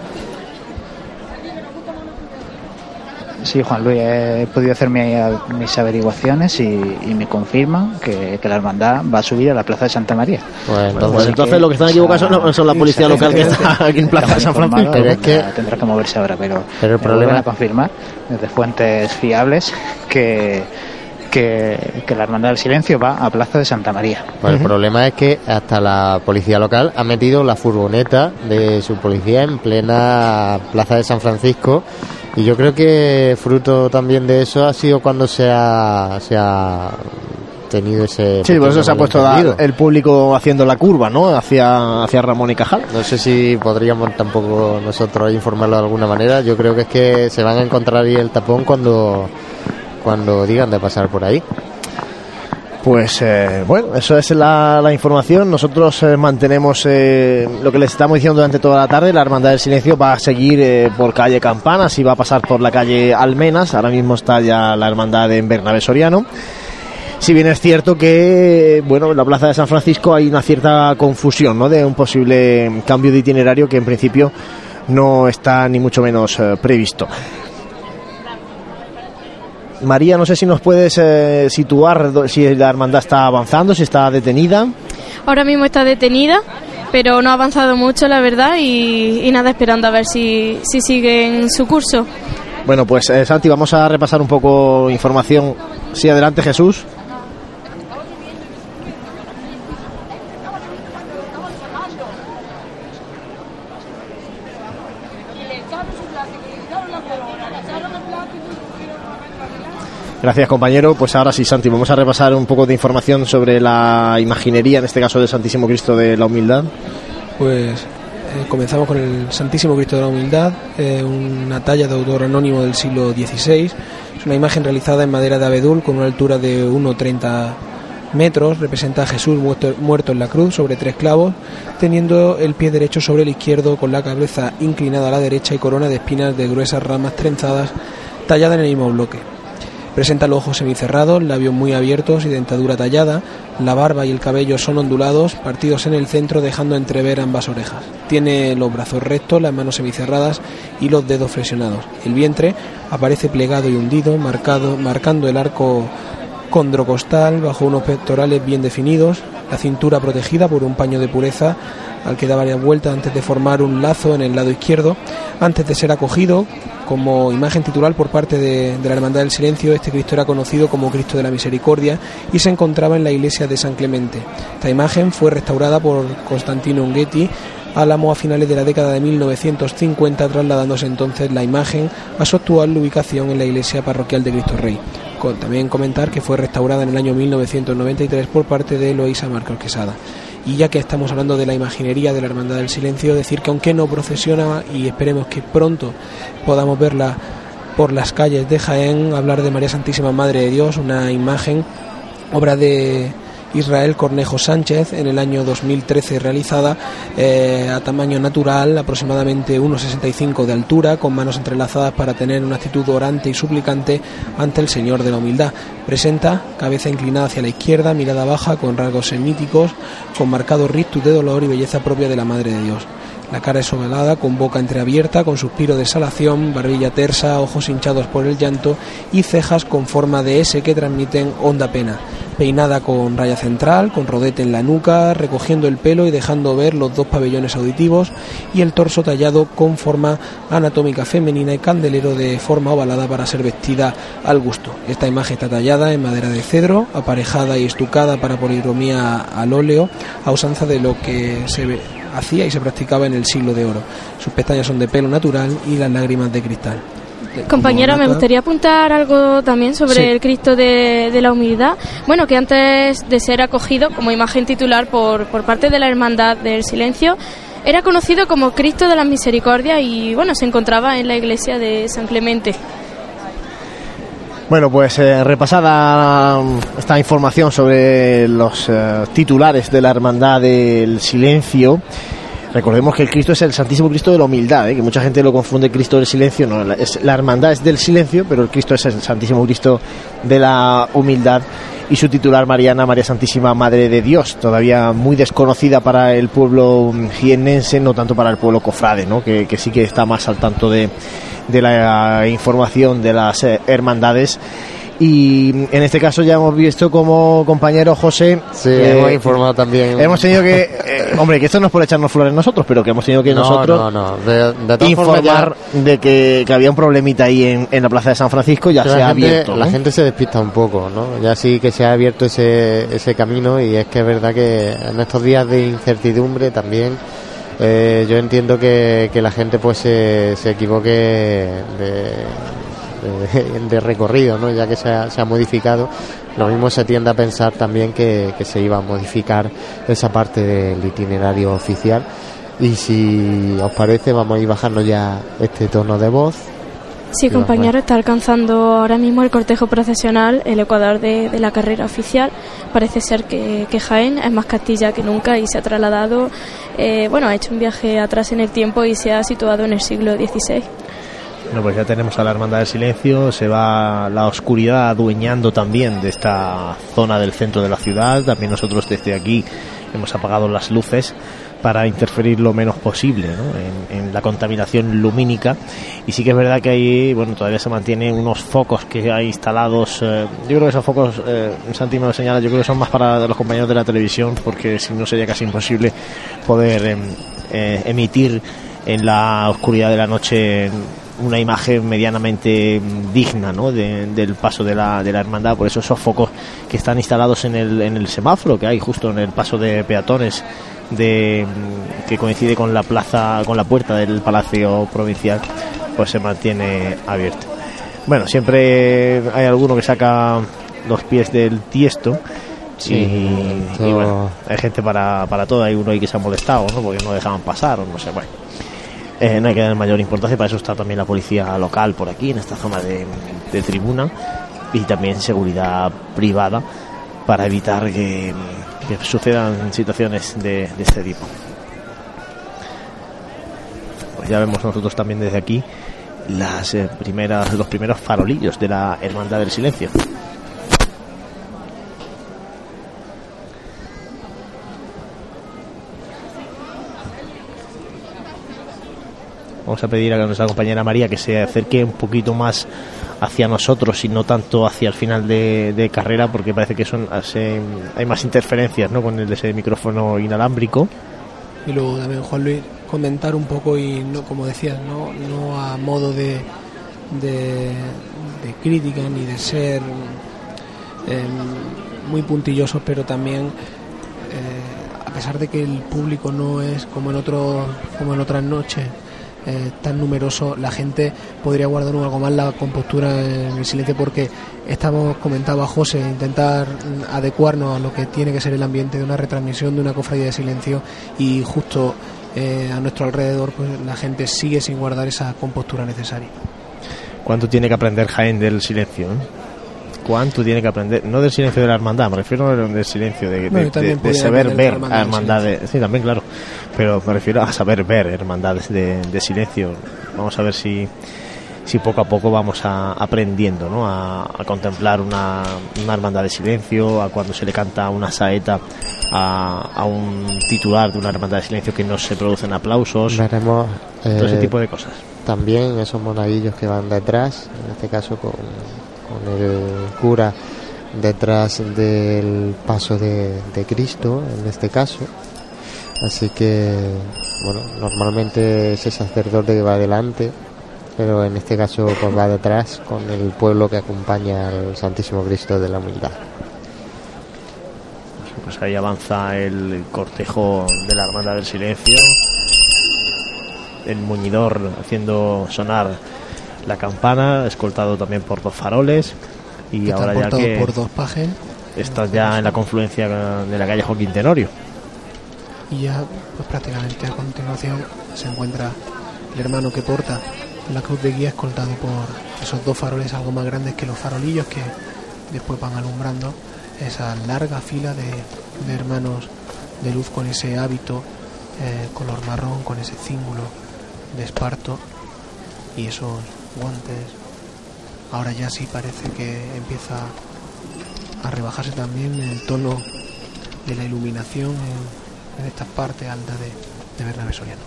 Sí, Juan Luis, he podido hacer mi- mis averiguaciones y, y me confirman que, que la hermandad va a subir a la Plaza de Santa María. Pues Pues entonces lo que están equivocados son, son la policía local que está aquí en Plaza de San Francisco. Pero es que tendrá que moverse ahora, pero, Pero el me problema- a confirmar desde fuentes fiables que, que, que la hermandad del silencio va a Plaza de Santa María. Pues el problema es que hasta la policía local ha metido la furgoneta de su policía en plena plaza de San Francisco y yo creo que fruto también de eso ha sido cuando se ha, se ha tenido ese... Sí, por eso se ha puesto el público haciendo la curva, ¿no? Hacia, hacia Ramón y Cajal. No sé si podríamos tampoco nosotros informarlo de alguna manera. Yo creo que es que se van a encontrar ahí el tapón cuando, cuando digan de pasar por ahí. Pues eh, bueno, eso es la, información. Nosotros eh, mantenemos eh, lo que les estamos diciendo durante toda la tarde. La Hermandad del Silencio va a seguir eh, por calle Campanas y va a pasar por la calle Almenas. Ahora mismo está ya la Hermandad en Bernabé Soriano. Si bien es cierto que, bueno, en la Plaza de San Francisco hay una cierta confusión, ¿no? De un posible cambio de itinerario que en principio no está ni mucho menos previsto. María, no sé si nos puedes eh, situar si la hermandad está avanzando, si está detenida. Ahora mismo está detenida, pero no ha avanzado mucho, la verdad, y, y nada, esperando a ver si, si sigue en su curso. Bueno, pues eh, Santi, vamos a repasar un poco información. Sí, adelante Jesús. Gracias, compañero. Pues ahora sí, Santi, vamos a repasar un poco de información sobre la imaginería, en este caso del Santísimo Cristo de la Humildad. Pues eh, comenzamos con el Santísimo Cristo de la Humildad, eh, una talla de autor anónimo del siglo XVI. Es una imagen realizada en madera de abedul con una altura de 1,30 metros. Representa a Jesús muerto, muerto en la cruz sobre tres clavos, teniendo el pie derecho sobre el izquierdo con la cabeza inclinada a la derecha y corona de espinas de gruesas ramas trenzadas tallada en el mismo bloque. Presenta los ojos semicerrados, labios muy abiertos y dentadura tallada. La barba y el cabello son ondulados, partidos en el centro, dejando entrever ambas orejas. Tiene los brazos rectos, las manos semicerradas y los dedos flexionados. El vientre aparece plegado y hundido, marcado, marcando el arco condrocostal bajo unos pectorales bien definidos, la cintura protegida por un paño de pureza al que da varias vueltas antes de formar un lazo en el lado izquierdo, antes de ser acogido como imagen titular por parte de, de la Hermandad del Silencio. Este Cristo era conocido como Cristo de la Misericordia y se encontraba en la iglesia de San Clemente. Esta imagen fue restaurada por Constantino Unghetti Álamo a finales de la década de 1950, trasladándose entonces la imagen a su actual ubicación en la iglesia parroquial de Cristo Rey. También comentar que fue restaurada en el año 1993 por parte de Eloísa Marcos Quesada. Y ya que estamos hablando de la imaginería de la Hermandad del Silencio, decir que aunque no procesiona y esperemos que pronto podamos verla por las calles de Jaén, hablar de María Santísima Madre de Dios, una imagen, obra de Israel Cornejo Sánchez en el año 2013 realizada eh, a tamaño natural, aproximadamente 1,65 de altura, con manos entrelazadas para tener una actitud orante y suplicante ante el Señor de la Humildad. Presenta cabeza inclinada hacia la izquierda, mirada baja, con rasgos semíticos, con marcado rictus de dolor y belleza propia de la Madre de Dios. La cara es ovalada, con boca entreabierta, con suspiro de salación, barbilla tersa, ojos hinchados por el llanto y cejas con forma de S que transmiten honda pena. Peinada con raya central, con rodete en la nuca, recogiendo el pelo y dejando ver los dos pabellones auditivos y el torso tallado con forma anatómica femenina y candelero de forma ovalada para ser vestida al gusto. Esta imagen está tallada en madera de cedro, aparejada y estucada para policromía al óleo, a usanza de lo que se ve hacía y se practicaba en el siglo de oro. Sus pestañas son de pelo natural y las lágrimas de cristal. Compañero, me gustaría apuntar algo también sobre Sí. el Cristo de, de la Humildad. Bueno, que antes de ser acogido como imagen titular por, por parte de la Hermandad del Silencio, era conocido como Cristo de la Misericordia y bueno, se encontraba en la iglesia de San Clemente. Bueno, pues eh, repasada mm, esta información sobre los eh, titulares de la Hermandad del Silencio. Recordemos que el Cristo es el Santísimo Cristo de la Humildad, ¿eh? que mucha gente lo confunde Cristo del Silencio. No, es, la Hermandad es del Silencio, pero el Cristo es el Santísimo Cristo de la Humildad. Y su titular, Mariana, María Santísima Madre de Dios, todavía muy desconocida para el pueblo jiennense, no tanto para el pueblo cofrade, ¿no? que, que sí que está más al tanto de, de la información de las eh, hermandades. Y en este caso ya hemos visto como compañero José. Sí, eh, hemos informado también. Hemos tenido que. eh, hombre, que esto no es por echarnos flores nosotros, pero que hemos tenido que No, nosotros no, no. De, de todas formas, informar de que, que había un problemita ahí en, en la plaza de San Francisco, ya se ha gente, abierto. La gente se despista un poco, ¿no? Ya sí que se ha abierto ese, ese camino y es que es verdad que en estos días de incertidumbre también eh, yo entiendo que, que la gente pues se, se equivoque de, de, de recorrido, ¿no? Ya que se ha, se ha modificado. Lo mismo se tiende a pensar también que, que se iba a modificar esa parte del itinerario oficial. Y si os parece, vamos a ir bajando ya este tono de voz. Sí, compañero, está alcanzando ahora mismo el cortejo procesional, el ecuador de, de la carrera oficial. Parece ser que, que Jaén es más Castilla que nunca y se ha trasladado, eh, bueno, ha hecho un viaje atrás en el tiempo y se ha situado en el siglo XVI. Bueno, pues ya tenemos a la Hermandad del Silencio, se va la oscuridad adueñando también de esta zona del centro de la ciudad. También nosotros desde aquí hemos apagado las luces para interferir lo menos posible en la contaminación lumínica. Y sí que es verdad que ahí, bueno, todavía se mantienen unos focos que hay instalados. eh, yo creo que esos focos, eh, Santi me lo señala, yo creo que son más para los compañeros de la televisión, porque si no sería casi imposible poder em, eh, emitir en la oscuridad de la noche una imagen medianamente mm, digna ¿no? de- del paso de la, de la hermandad. Por eso esos focos que están instalados en el, en el semáforo que hay justo en el paso de peatones de, mm, que coincide con la plaza, con la puerta del Palacio Provincial, pues se mantiene abierto. Bueno, siempre hay alguno que saca los pies del tiesto. Sí, y bueno, hay gente para, para todo. Hay uno ahí que se ha molestado, ¿no? Porque no dejaban pasar o no sé. Bueno, eh, no hay que dar mayor importancia. Para eso está también la policía local por aquí, en esta zona de, tribuna. Y también seguridad privada para evitar que, sucedan situaciones de, de este tipo. Pues ya vemos nosotros también desde aquí las eh, primeras, los primeros farolillos de la Hermandad del Silencio. Vamos a pedir a nuestra compañera María que se acerque un poquito más hacia nosotros y no tanto hacia el final de, carrera porque parece que son hay más interferencias ¿no? con el de ese micrófono inalámbrico. Y luego también, Juan Luis, comentar un poco y no, como decías, no, no a modo de, de, de crítica ni de ser eh, muy puntillosos, pero también eh, a pesar de que el público no es como en otro, como en otras noches eh, tan numeroso, la gente podría guardar un algo más la compostura en el silencio porque estamos comentaba José intentar adecuarnos a lo que tiene que ser el ambiente de una retransmisión de una cofradía de silencio y justo eh, a nuestro alrededor pues la gente sigue sin guardar esa compostura necesaria. ¿Cuánto tiene que aprender Jaén del silencio? eh? cuánto tiene que aprender, no del silencio de la hermandad, me refiero del silencio, de, de- saber ver hermandad a del hermandades, sí, también, claro, pero me refiero a saber ver hermandades de, de silencio. Vamos a ver si, si poco a poco vamos a, aprendiendo ¿no? a, a contemplar una, una hermandad de silencio, a cuando se le canta una saeta a, a un titular de una hermandad de silencio que no se producen aplausos, Veremos todo ese eh, tipo de cosas. También esos monaguillos que van detrás, en este caso con, con el cura detrás del paso de, de Cristo, en este caso. Así que, bueno, normalmente ese sacerdote que va adelante, pero en este caso pues va detrás con el pueblo que acompaña al Santísimo Cristo de la Humildad. Pues ahí avanza el cortejo de la Hermandad del Silencio. El muñidor haciendo sonar la campana, escoltado también por dos faroles. Y ahora ya que por dos pajes estás ya en la confluencia de la calle Joaquín Tenorio. Y ya pues prácticamente a continuación se encuentra el hermano que porta la cruz de guía escoltado por esos dos faroles algo más grandes que los farolillos que después van alumbrando esa larga fila de, de hermanos de luz con ese hábito eh, color marrón, con ese cíngulo de esparto y esos guantes. Ahora ya sí parece que empieza a rebajarse también el tono de la iluminación en estas partes altas de, de Bernabé Soriano.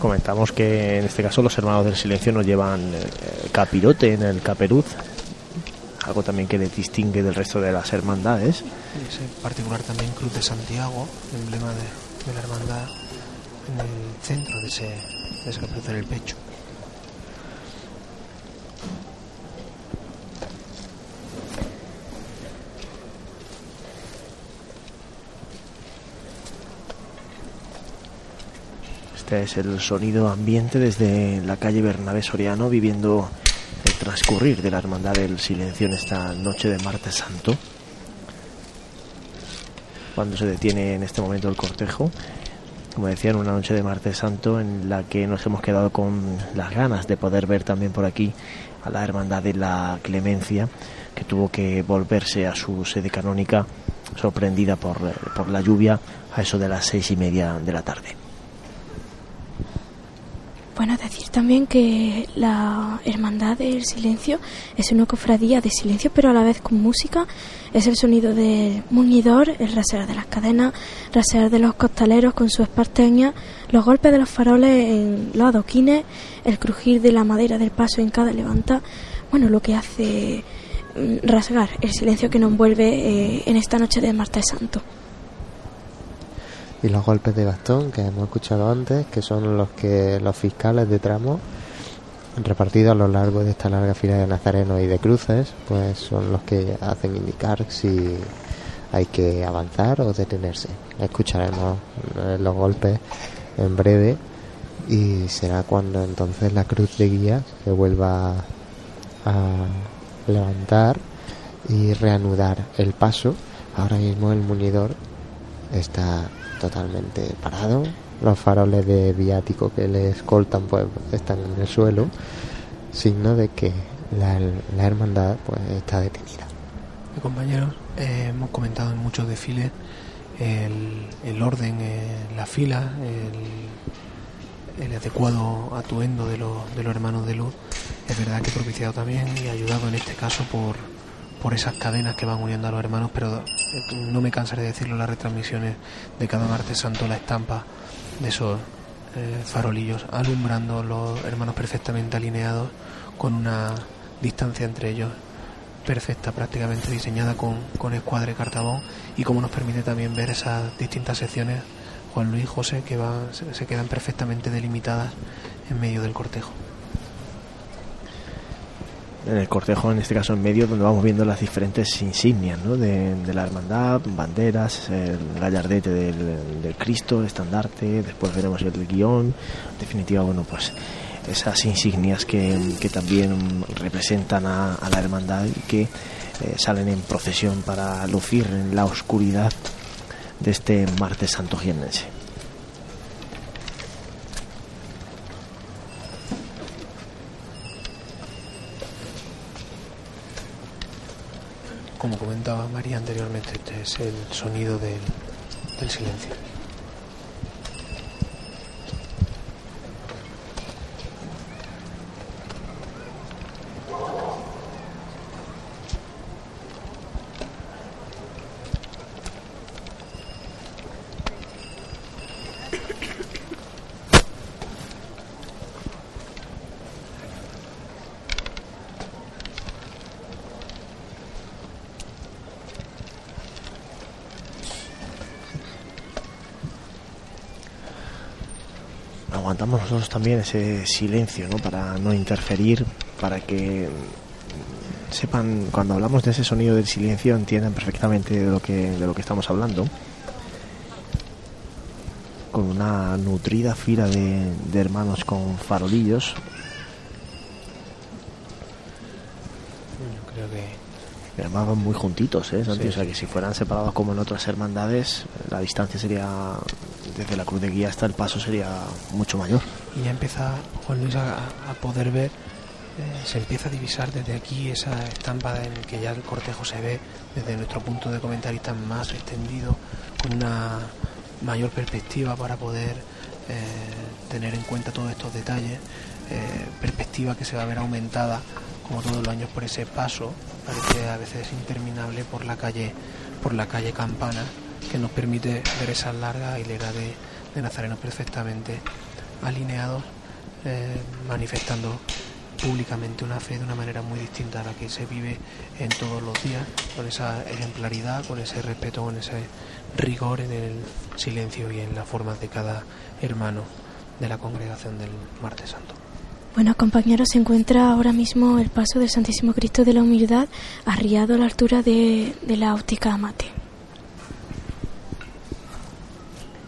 Comentamos que en este caso los hermanos del silencio no llevan eh, capirote en el caperuz, algo también que les distingue del resto de las hermandades. Y ese particular también Cruz de Santiago, emblema de, de la hermandad en el centro de ese, de ese caperuzo en el pecho. Este es el sonido ambiente desde la calle Bernabé Soriano, viviendo el transcurrir de la Hermandad del Silencio en esta noche de Martes Santo. Cuando se detiene en este momento el cortejo, como decía, en una noche de Martes Santo en la que nos hemos quedado con las ganas de poder ver también por aquí a la Hermandad de la Clemencia, que tuvo que volverse a su sede canónica, sorprendida por, eh, por la lluvia, a eso de las seis y media de la tarde. Bueno, decir también que la Hermandad del Silencio es una cofradía de silencio, pero a la vez con música. Es el sonido del muñidor, el rasear de las cadenas, rasear de los costaleros con su esparteña, los golpes de los faroles en los adoquines, el crujir de la madera del paso en cada levanta. Bueno, lo que hace mm, rasgar el silencio que nos envuelve eh, en esta noche de Martes Santo. Y los golpes de bastón que hemos escuchado antes, que son los que los fiscales de tramo repartidos a lo largo de esta larga fila de nazarenos y de cruces, pues son los que hacen indicar si hay que avanzar o detenerse. Escucharemos eh, los golpes en breve y será cuando entonces la cruz de guía se vuelva a levantar y reanudar el paso. Ahora mismo el muñidor está totalmente parado. Los faroles de viático que le escoltan pues están en el suelo, signo de que la, hermandad pues está detenida. Compañeros, eh, hemos comentado en muchos desfiles el, el orden, eh, la fila, el, el adecuado atuendo de los, de los hermanos de luz. Es verdad que propiciado también y ayudado en este caso por, por esas cadenas que van uniendo a los hermanos, pero eh, no me cansaré de decirlo las retransmisiones de cada martes santo, la estampa de esos eh, farolillos alumbrando los hermanos perfectamente alineados con una distancia entre ellos perfecta, prácticamente diseñada con, con escuadre cartabón y como nos permite también ver esas distintas secciones, Juan Luis José, que se quedan perfectamente delimitadas en medio del cortejo. En el cortejo, en este caso en medio, donde vamos viendo las diferentes insignias ¿no? de, la hermandad, banderas, el gallardete del, Cristo, el estandarte, después veremos el guion, en definitiva, bueno, pues esas insignias que, también representan a, a, la hermandad y que eh, salen en procesión para lucir en la oscuridad de este martes santo jiennense. Como comentaba María anteriormente, este es el sonido del, del silencio. Nosotros también ese silencio, ¿no? Para no interferir, para que sepan, cuando hablamos de ese sonido del silencio, entiendan perfectamente de lo que, de lo que estamos hablando. Con una nutrida fila de, de hermanos con farolillos. Yo creo que además van muy juntitos, ¿eh? Santi? Sí, o sea que si fueran separados como en otras hermandades, la distancia sería, desde la cruz de guía hasta el paso sería mucho mayor. Y ya empieza Juan Luis a, poder ver, eh, se empieza a divisar desde aquí esa estampa en que ya el cortejo se ve desde nuestro punto de comentarista más extendido, con una mayor perspectiva para poder eh, tener en cuenta todos estos detalles, eh, perspectiva que se va a ver aumentada como todos los años por ese paso, parece a veces interminable por la calle, por la calle Campana, que nos permite ver esa larga hilera de, de nazarenos perfectamente alineados, eh, manifestando públicamente una fe de una manera muy distinta a la que se vive en todos los días, con esa ejemplaridad, con ese respeto, con ese rigor en el silencio y en las formas de cada hermano de la congregación del Martes Santo. Bueno, compañeros, se encuentra ahora mismo el paso del Santísimo Cristo de la Humildad arriado a la altura de, de la óptica Amate.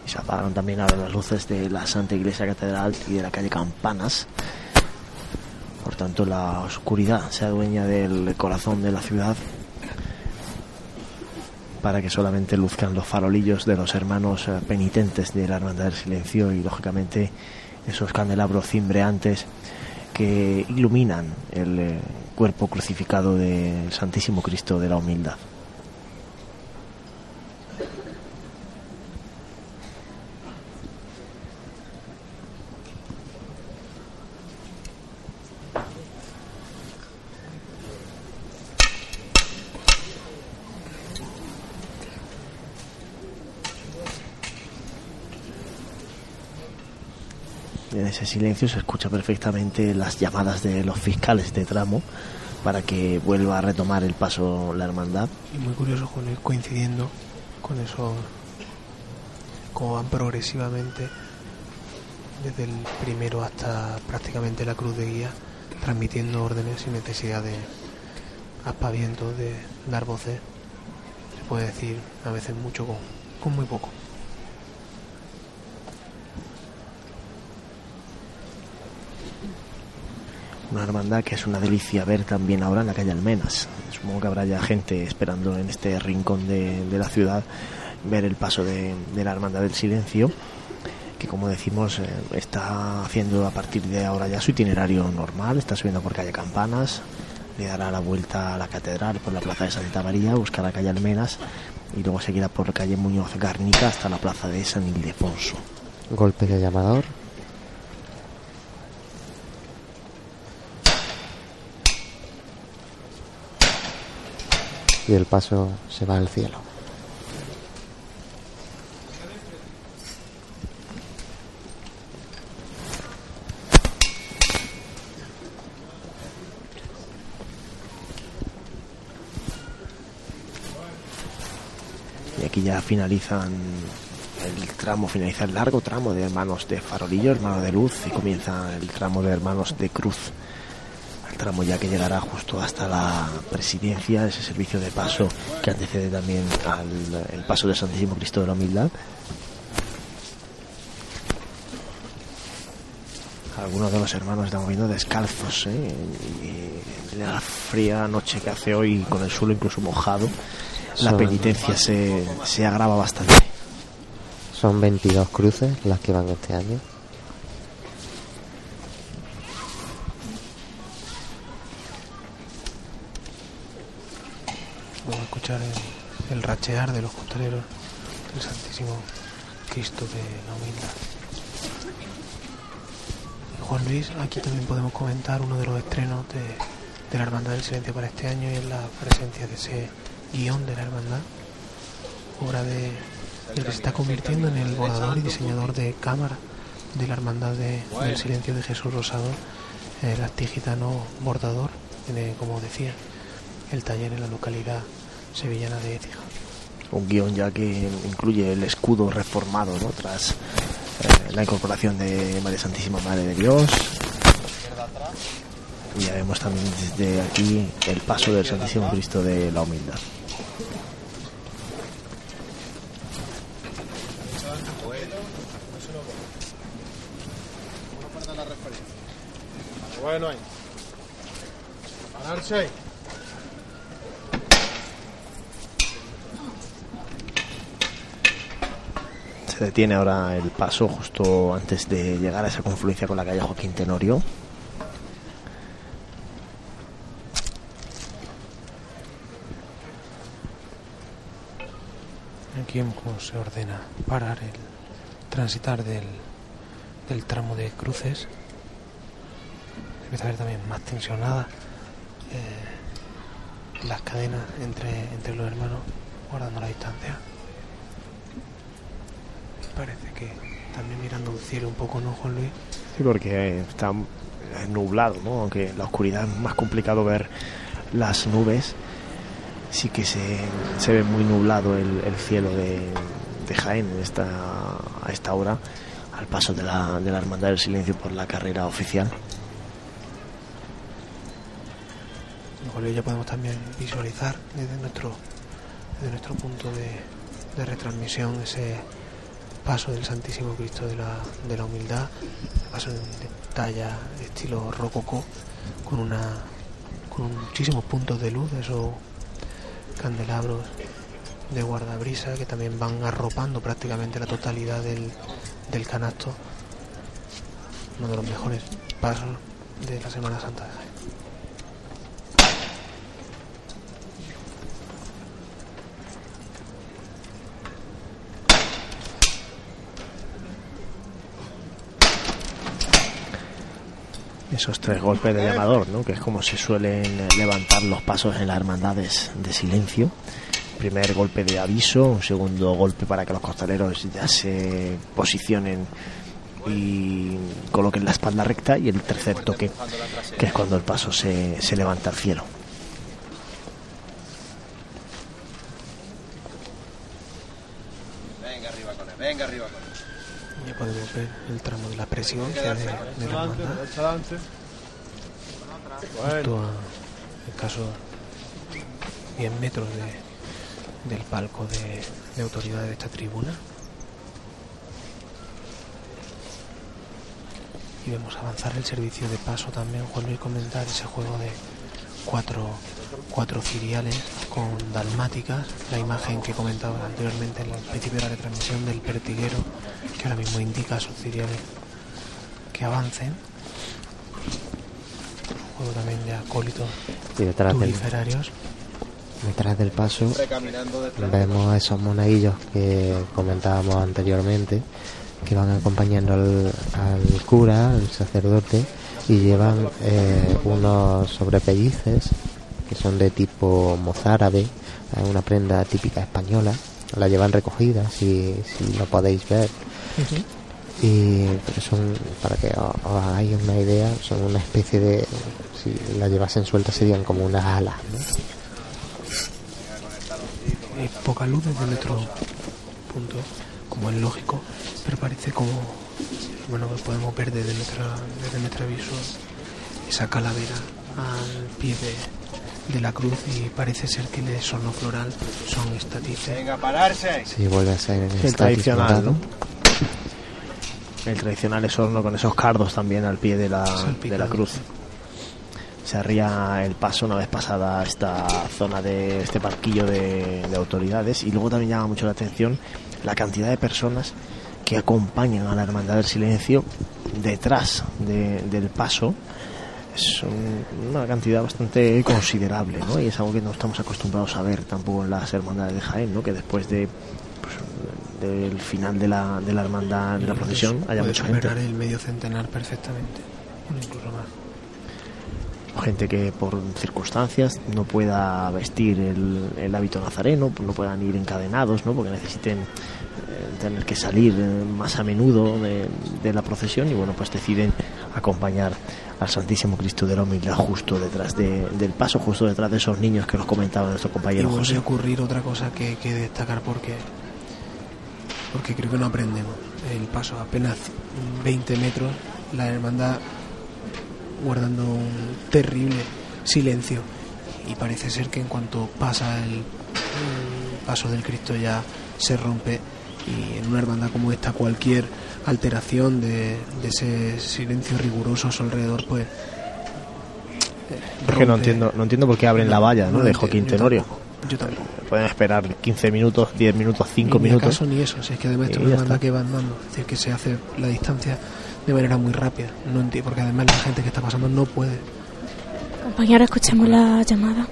Y se apagaron también ahora las luces de la Santa Iglesia Catedral y de la calle Campanas. Por tanto, la oscuridad se adueña del corazón de la ciudad para que solamente luzcan los farolillos de los hermanos eh, penitentes de la Hermandad del Silencio y, lógicamente, esos candelabros cimbreantes que iluminan el eh, cuerpo crucificado del Santísimo Cristo de la Humildad. Ese silencio se escucha perfectamente las llamadas de los fiscales de tramo para que vuelva a retomar el paso la hermandad. Y muy curioso con ir coincidiendo con eso, cómo van progresivamente desde el primero hasta prácticamente la cruz de guía, transmitiendo órdenes sin necesidad de aspavientos, de dar voces. Se puede decir a veces mucho con muy poco. Una hermandad que es una delicia ver también ahora en la calle Almenas. Supongo que habrá ya gente esperando en este rincón de, la ciudad ver el paso de, la Hermandad del Silencio, que como decimos eh, está haciendo a partir de ahora ya su itinerario normal, está subiendo por calle Campanas, le dará la vuelta a la catedral por la plaza de Santa María, buscará calle Almenas y luego seguirá por calle Muñoz Garnica hasta la plaza de San Ildefonso. Golpe de llamador. Y el paso se va al cielo. Y aquí ya finalizan el tramo, finaliza el largo tramo de hermanos de farolillo, hermano de luz, y comienza el tramo de hermanos de cruz. Tramo ya que llegará justo hasta la presidencia, ese servicio de paso que antecede también al el paso del Santísimo Cristo de la Humildad. Algunos de los hermanos están moviendo descalzos, ¿eh? y la fría noche que hace hoy con el suelo incluso mojado, la penitencia se, se agrava bastante. Son 22 cruces las que van este año. podemos escuchar el, el de los costaleros del Santísimo Cristo de la Humildad. Juan Luis, aquí también podemos comentar uno de los estrenos de, de la Hermandad del Silencio para este año y es la presencia de ese guion de la Hermandad, obra de, del que se está convirtiendo en el bordador y diseñador de cámara de la Hermandad de- del Silencio de Jesús Rosado, el artigitano bordador, tiene, como decía, el taller en la localidad sevillana de Écija. Un guion ya que incluye el escudo reformado. Tras eh, la incorporación de María Santísima Madre de Dios. Y ya vemos también desde aquí el paso del Santísimo Cristo de la Humildad. Bueno ahí. Pararse. Se detiene ahora el paso justo antes de llegar a esa confluencia con la calle Joaquín Tenorio. Aquí se ordena parar el transitar del, tramo de cruces. Empieza a ver también más tensionada eh, las cadenas entre los hermanos, guardando la distancia. Parece que también mirando el cielo un poco, ¿no, Juan Luis? Sí, porque está nublado, ¿no? Aunque en la oscuridad es más complicado ver las nubes. Sí que se, se ve muy nublado el, el cielo de, de Jaén en esta, a esta hora, al paso de la, de la Hermandad del Silencio por la carrera oficial. Ya podemos también visualizar desde nuestro, desde nuestro punto de, de retransmisión ese paso del Santísimo Cristo de la, de la Humildad, paso de talla estilo rococó, con una con muchísimos puntos de luz, esos candelabros de guardabrisa que también van arropando prácticamente la totalidad del, del canasto. Uno de los mejores pasos de la Semana Santa de Jaén. Esos tres golpes de llamador, ¿no? Que es como se suelen levantar los pasos en las hermandades de silencio. Primer golpe de aviso, un segundo golpe para que los costaleros ya se posicionen y coloquen la espalda recta y el tercer toque, que es cuando el paso se, se levanta al cielo. Venga arriba con él, venga arriba con él. Ya podemos ver el tramo de la presidencia de, de la hermandad. Justo a escasos 10 metros de, del palco de, de autoridad de esta tribuna. Y vemos avanzar el servicio de paso también. Juan Luis comentar ese juego de cuatro, cuatro ciriales con dalmáticas. La imagen que comentaba anteriormente en el principio de la retransmisión del pertiguero, que ahora mismo indica a sus ciriales que avancen. Juego también de acólitos Y detrás del, tuliferarios. detrás del paso vemos esos monaguillos que comentábamos anteriormente que van acompañando al, al cura, al sacerdote y llevan eh, unos sobrepellices que son de tipo mozárabe, eh, una prenda típica española, la llevan recogida si, si lo podéis ver. Y pero son para que os hagáis una idea son una especie de si la llevasen suelta serían como unas alas ¿no? Hay poca luz desde nuestro punto, como es lógico, pero parece como, bueno, que podemos ver desde nuestra, desde nuestra visual. Esa calavera al pie de, de la cruz y parece ser que el sonno floral son estatices. Venga, pararse. Sí, vuelve a ser en El estatis tradicional. El tradicional es horno con esos cardos también al pie de la, de la cruz. Se arría el paso una vez pasada esta zona de este parquillo de, de autoridades y luego también llama mucho la atención la cantidad de personas que acompañan a la Hermandad del Silencio detrás de- del paso es un- una cantidad bastante considerable, ¿no? Y es algo que no estamos acostumbrados a ver tampoco en las hermandades de Jaén, ¿no? Que después de pues, del final de la, de la hermandad de la procesión haya mucha gente. el medio centenar perfectamente, o incluso más. gente que por circunstancias no pueda vestir el, el hábito nazareno, no puedan ir encadenados, ¿no? porque necesiten tener que salir eh, más a menudo de, de la procesión y bueno, pues deciden acompañar al Santísimo Cristo de la Humildad justo detrás de- del paso, justo detrás de esos niños que nos comentaba nuestro Y compañero vuelve José. ocurrir otra cosa que, que destacar porque porque creo que no aprendemos. El paso apenas 20 metros, la hermandad guardando un terrible silencio y parece ser que en cuanto pasa el paso del Cristo ya se rompe y en una hermandad como esta cualquier alteración de, de ese silencio riguroso a su alrededor pues Es que no entiendo, no entiendo por qué abren la valla ¿no? no de entiendo, Joaquín yo Tenorio. Yo tampoco. Pueden esperar 15 minutos, 10 minutos, 5 ni minutos. acaso ni eso, si es que además esto es una banda está. que va andando, es decir, que se hace la distancia de manera muy rápida, no enti- porque además la gente que está pasando no puede. Compañero, escuchemos la llamada.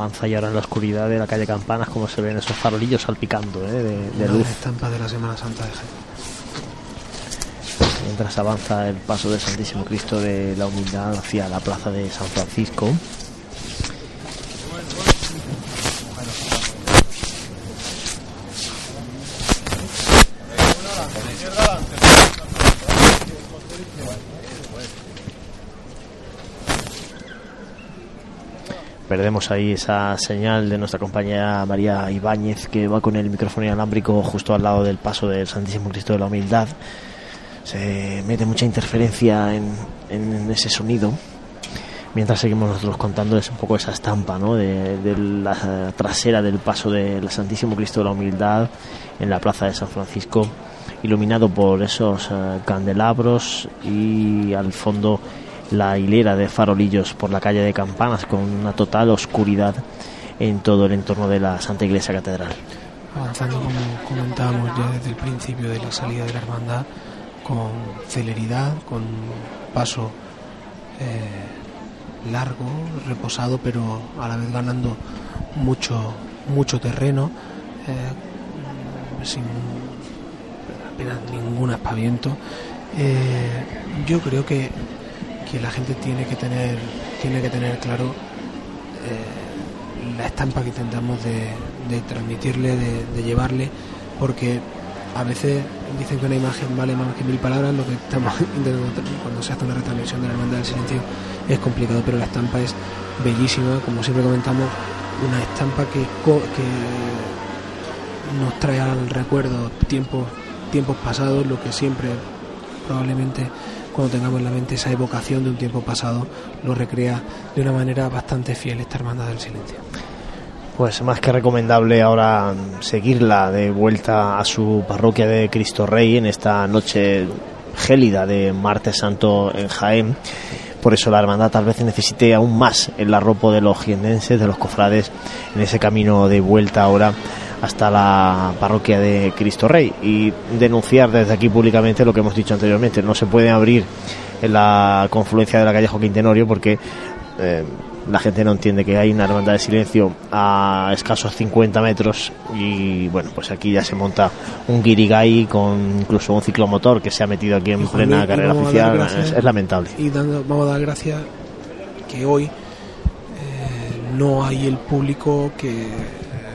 Avanza y ahora en la oscuridad de la calle Campanas como se ven esos farolillos salpicando ¿eh? de, de luz. estampa de la Semana Santa de. Mientras avanza el paso del Santísimo Cristo de la Humildad hacia la plaza de San Francisco. Perdemos ahí esa señal de nuestra compañera María Ibáñez que va con el micrófono inalámbrico justo al lado del paso del Santísimo Cristo de la Humildad. Se mete mucha interferencia en, en ese sonido. Mientras seguimos nosotros contándoles un poco esa estampa ¿no? de, de la trasera del paso del Santísimo Cristo de la Humildad en la plaza de San Francisco, iluminado por esos eh, candelabros y al fondo la hilera de farolillos por la calle de Campanas con una total oscuridad en todo el entorno de la Santa Iglesia Catedral. Avanzando como comentábamos ya desde el principio de la salida de la hermandad, con celeridad, con paso eh, largo, reposado, pero a la vez ganando mucho, mucho terreno, eh, sin apenas ningún aspaviento. Eh, yo creo que, que la gente tiene que tener, tiene que tener claro eh, la estampa que intentamos de, transmitirle, de, llevarle, porque a veces dicen que una imagen vale más que mil palabras, lo que estamos intentando cuando se hace una retransmisión de la hermandad del silencio es complicado, pero la estampa es bellísima, como siempre comentamos, una estampa que, que nos trae al recuerdo tiempos, tiempos pasados, lo que siempre probablemente cuando tengamos en la mente esa evocación de un tiempo pasado lo recrea de una manera bastante fiel esta hermandad del silencio. Pues más que recomendable ahora seguirla de vuelta a su parroquia de Cristo Rey en esta noche gélida de Martes Santo en Jaén. Por eso la hermandad tal vez necesite aún más el arropo de los jienenses, de los cofrades, en ese camino de vuelta ahora hasta la parroquia de Cristo Rey y denunciar desde aquí públicamente lo que hemos dicho anteriormente. No se puede abrir en la confluencia de la calle Joaquín Tenorio porque eh, la gente no entiende que hay una hermandad de silencio a escasos 50 metros y bueno, pues aquí ya se monta un guirigay con incluso un ciclomotor que se ha metido aquí en plena Luis, carrera oficial. gracias- Es, es lamentable. Y dando- vamos a dar gracias que hoy eh, no hay el público que eh,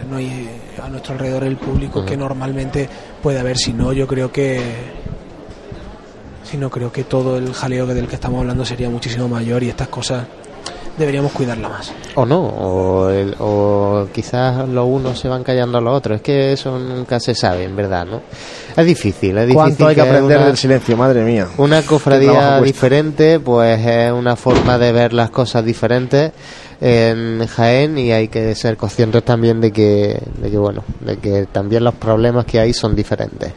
no hay a nuestro alrededor el público que normalmente puede haber. Si no, yo creo que si no creo que todo el jaleo del que estamos hablando sería muchísimo mayor y estas cosas deberíamos cuidarla más. O no, o, el- o quizás los unos se van callando a los otros. Es que eso nunca se sabe, en verdad, ¿no? Es difícil, es difícil. ¿Cuánto hay que aprender una- del silencio? Madre mía. Una cofradía diferente, pues es una forma de ver las cosas diferentes en Jaén y hay que ser conscientes también de que, de que bueno, de que también los problemas que hay son diferentes.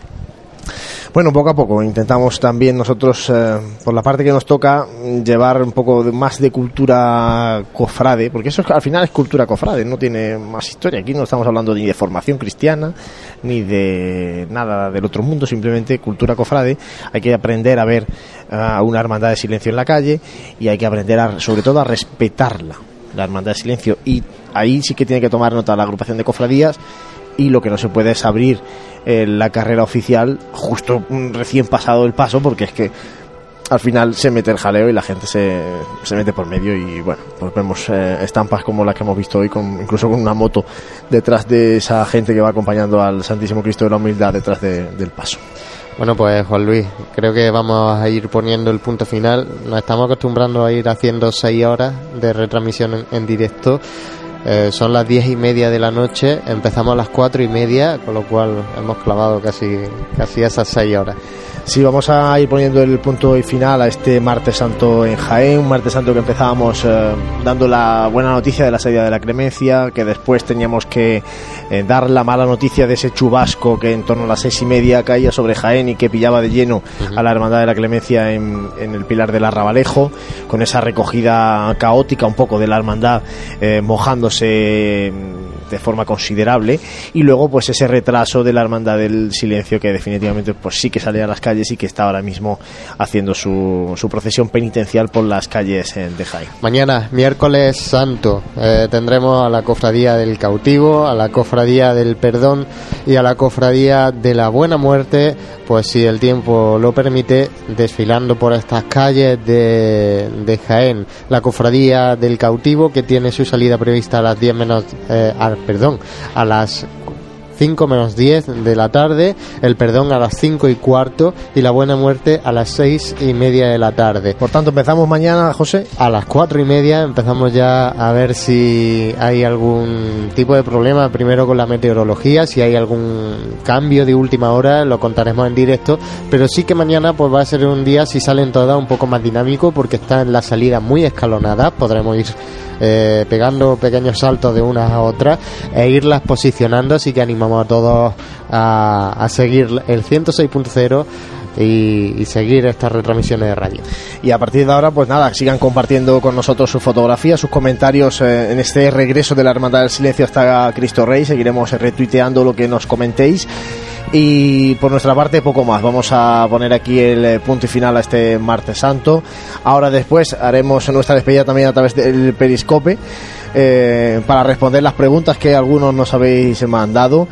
Bueno, poco a poco intentamos también nosotros, eh, por la parte que nos toca, llevar un poco de- más de cultura cofrade, porque eso es- al final es cultura cofrade, no tiene más historia. Aquí no estamos hablando ni de formación cristiana, ni de nada del otro mundo, simplemente cultura cofrade. Hay que aprender a ver a una hermandad de silencio en la calle y hay que aprender a, sobre todo a respetarla, la hermandad de silencio. Y ahí sí que tiene que tomar nota la agrupación de cofradías y lo que no se puede es abrir eh, la carrera oficial justo mm, recién pasado el paso porque es que al final se mete el jaleo y la gente se, se mete por medio y bueno, pues vemos eh, estampas como la que hemos visto hoy, con, incluso con una moto detrás de esa gente que va acompañando al Santísimo Cristo de la Humildad detrás de- del paso. Bueno, pues Juan Luis, creo que vamos a ir poniendo el punto final. Nos estamos acostumbrando a ir haciendo seis horas de retransmisión en, directo. Eh, son las diez y media de la noche, empezamos a las cuatro y media, con lo cual hemos clavado casi, casi esas seis horas. Sí, vamos a ir poniendo el punto y final a este martes santo en Jaén, un martes santo que empezábamos eh, dando la buena noticia de la salida de la clemencia, que después teníamos que eh, dar la mala noticia de ese chubasco que en torno a las seis y media caía sobre Jaén y que pillaba de lleno a la hermandad de la clemencia en, en el pilar del Arrabalejo, con esa recogida caótica un poco de la hermandad mojándose mm, de forma considerable y luego pues ese retraso de la hermandad del silencio que definitivamente pues sí que sale a las calles y que está ahora mismo haciendo su, su procesión penitencial por las calles eh, de Jaén. Mañana, miércoles santo, eh, tendremos a la cofradía del cautivo, a la cofradía del perdón y a la cofradía de la buena muerte, pues si el tiempo lo permite, desfilando por estas calles de, de Jaén. La cofradía del cautivo que tiene su salida prevista a las 10 menos, eh, perdón, a las 5 menos 10 de la tarde, el perdón a las 5 y cuarto y la buena muerte a las 6 y media de la tarde. Por tanto, empezamos mañana, José. A las 4 y media empezamos ya a ver si hay algún tipo de problema, primero con la meteorología, si hay algún cambio de última hora, lo contaremos en directo, pero sí que mañana pues va a ser un día, si salen todas, un poco más dinámico porque están las salidas muy escalonadas, podremos ir eh, pegando pequeños saltos de unas a otras e irlas posicionando, así que animamos a todos a, a seguir el 106.0 y, y seguir estas retransmisiones de radio. Y a partir de ahora, pues nada, sigan compartiendo con nosotros sus fotografías, sus comentarios eh, en este regreso de la Hermandad del Silencio hasta Cristo Rey. Seguiremos retuiteando lo que nos comentéis. Y por nuestra parte, poco más. Vamos a poner aquí el eh, punto y final a este martes santo. Ahora después haremos nuestra despedida también a través del periscope eh, para responder las preguntas que algunos nos habéis mandado.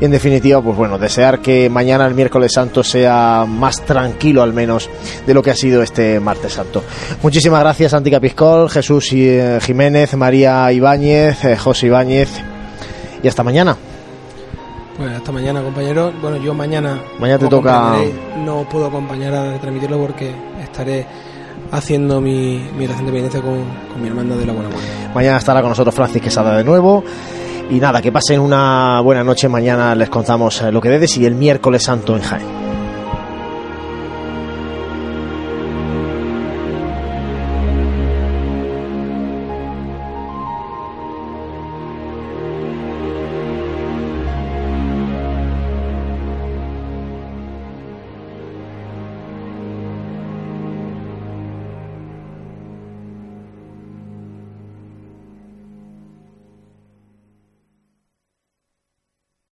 En definitiva, pues bueno, desear que mañana el miércoles santo sea más tranquilo al menos de lo que ha sido este martes santo. Muchísimas gracias, Santi Capiscol, Jesús eh, Jiménez, María Ibáñez, José Ibáñez. Y hasta mañana. Pues hasta mañana, compañeros. Bueno, yo mañana. Mañana te toca- No puedo acompañar a transmitirlo porque estaré haciendo mi, mi oración de penitencia con, con mi hermana de la Buena Muerte. Mañana estará con nosotros Francis Quesada de nuevo. Y nada, que pasen una buena noche. Mañana les contamos eh, lo que debes y el miércoles santo en Jaén.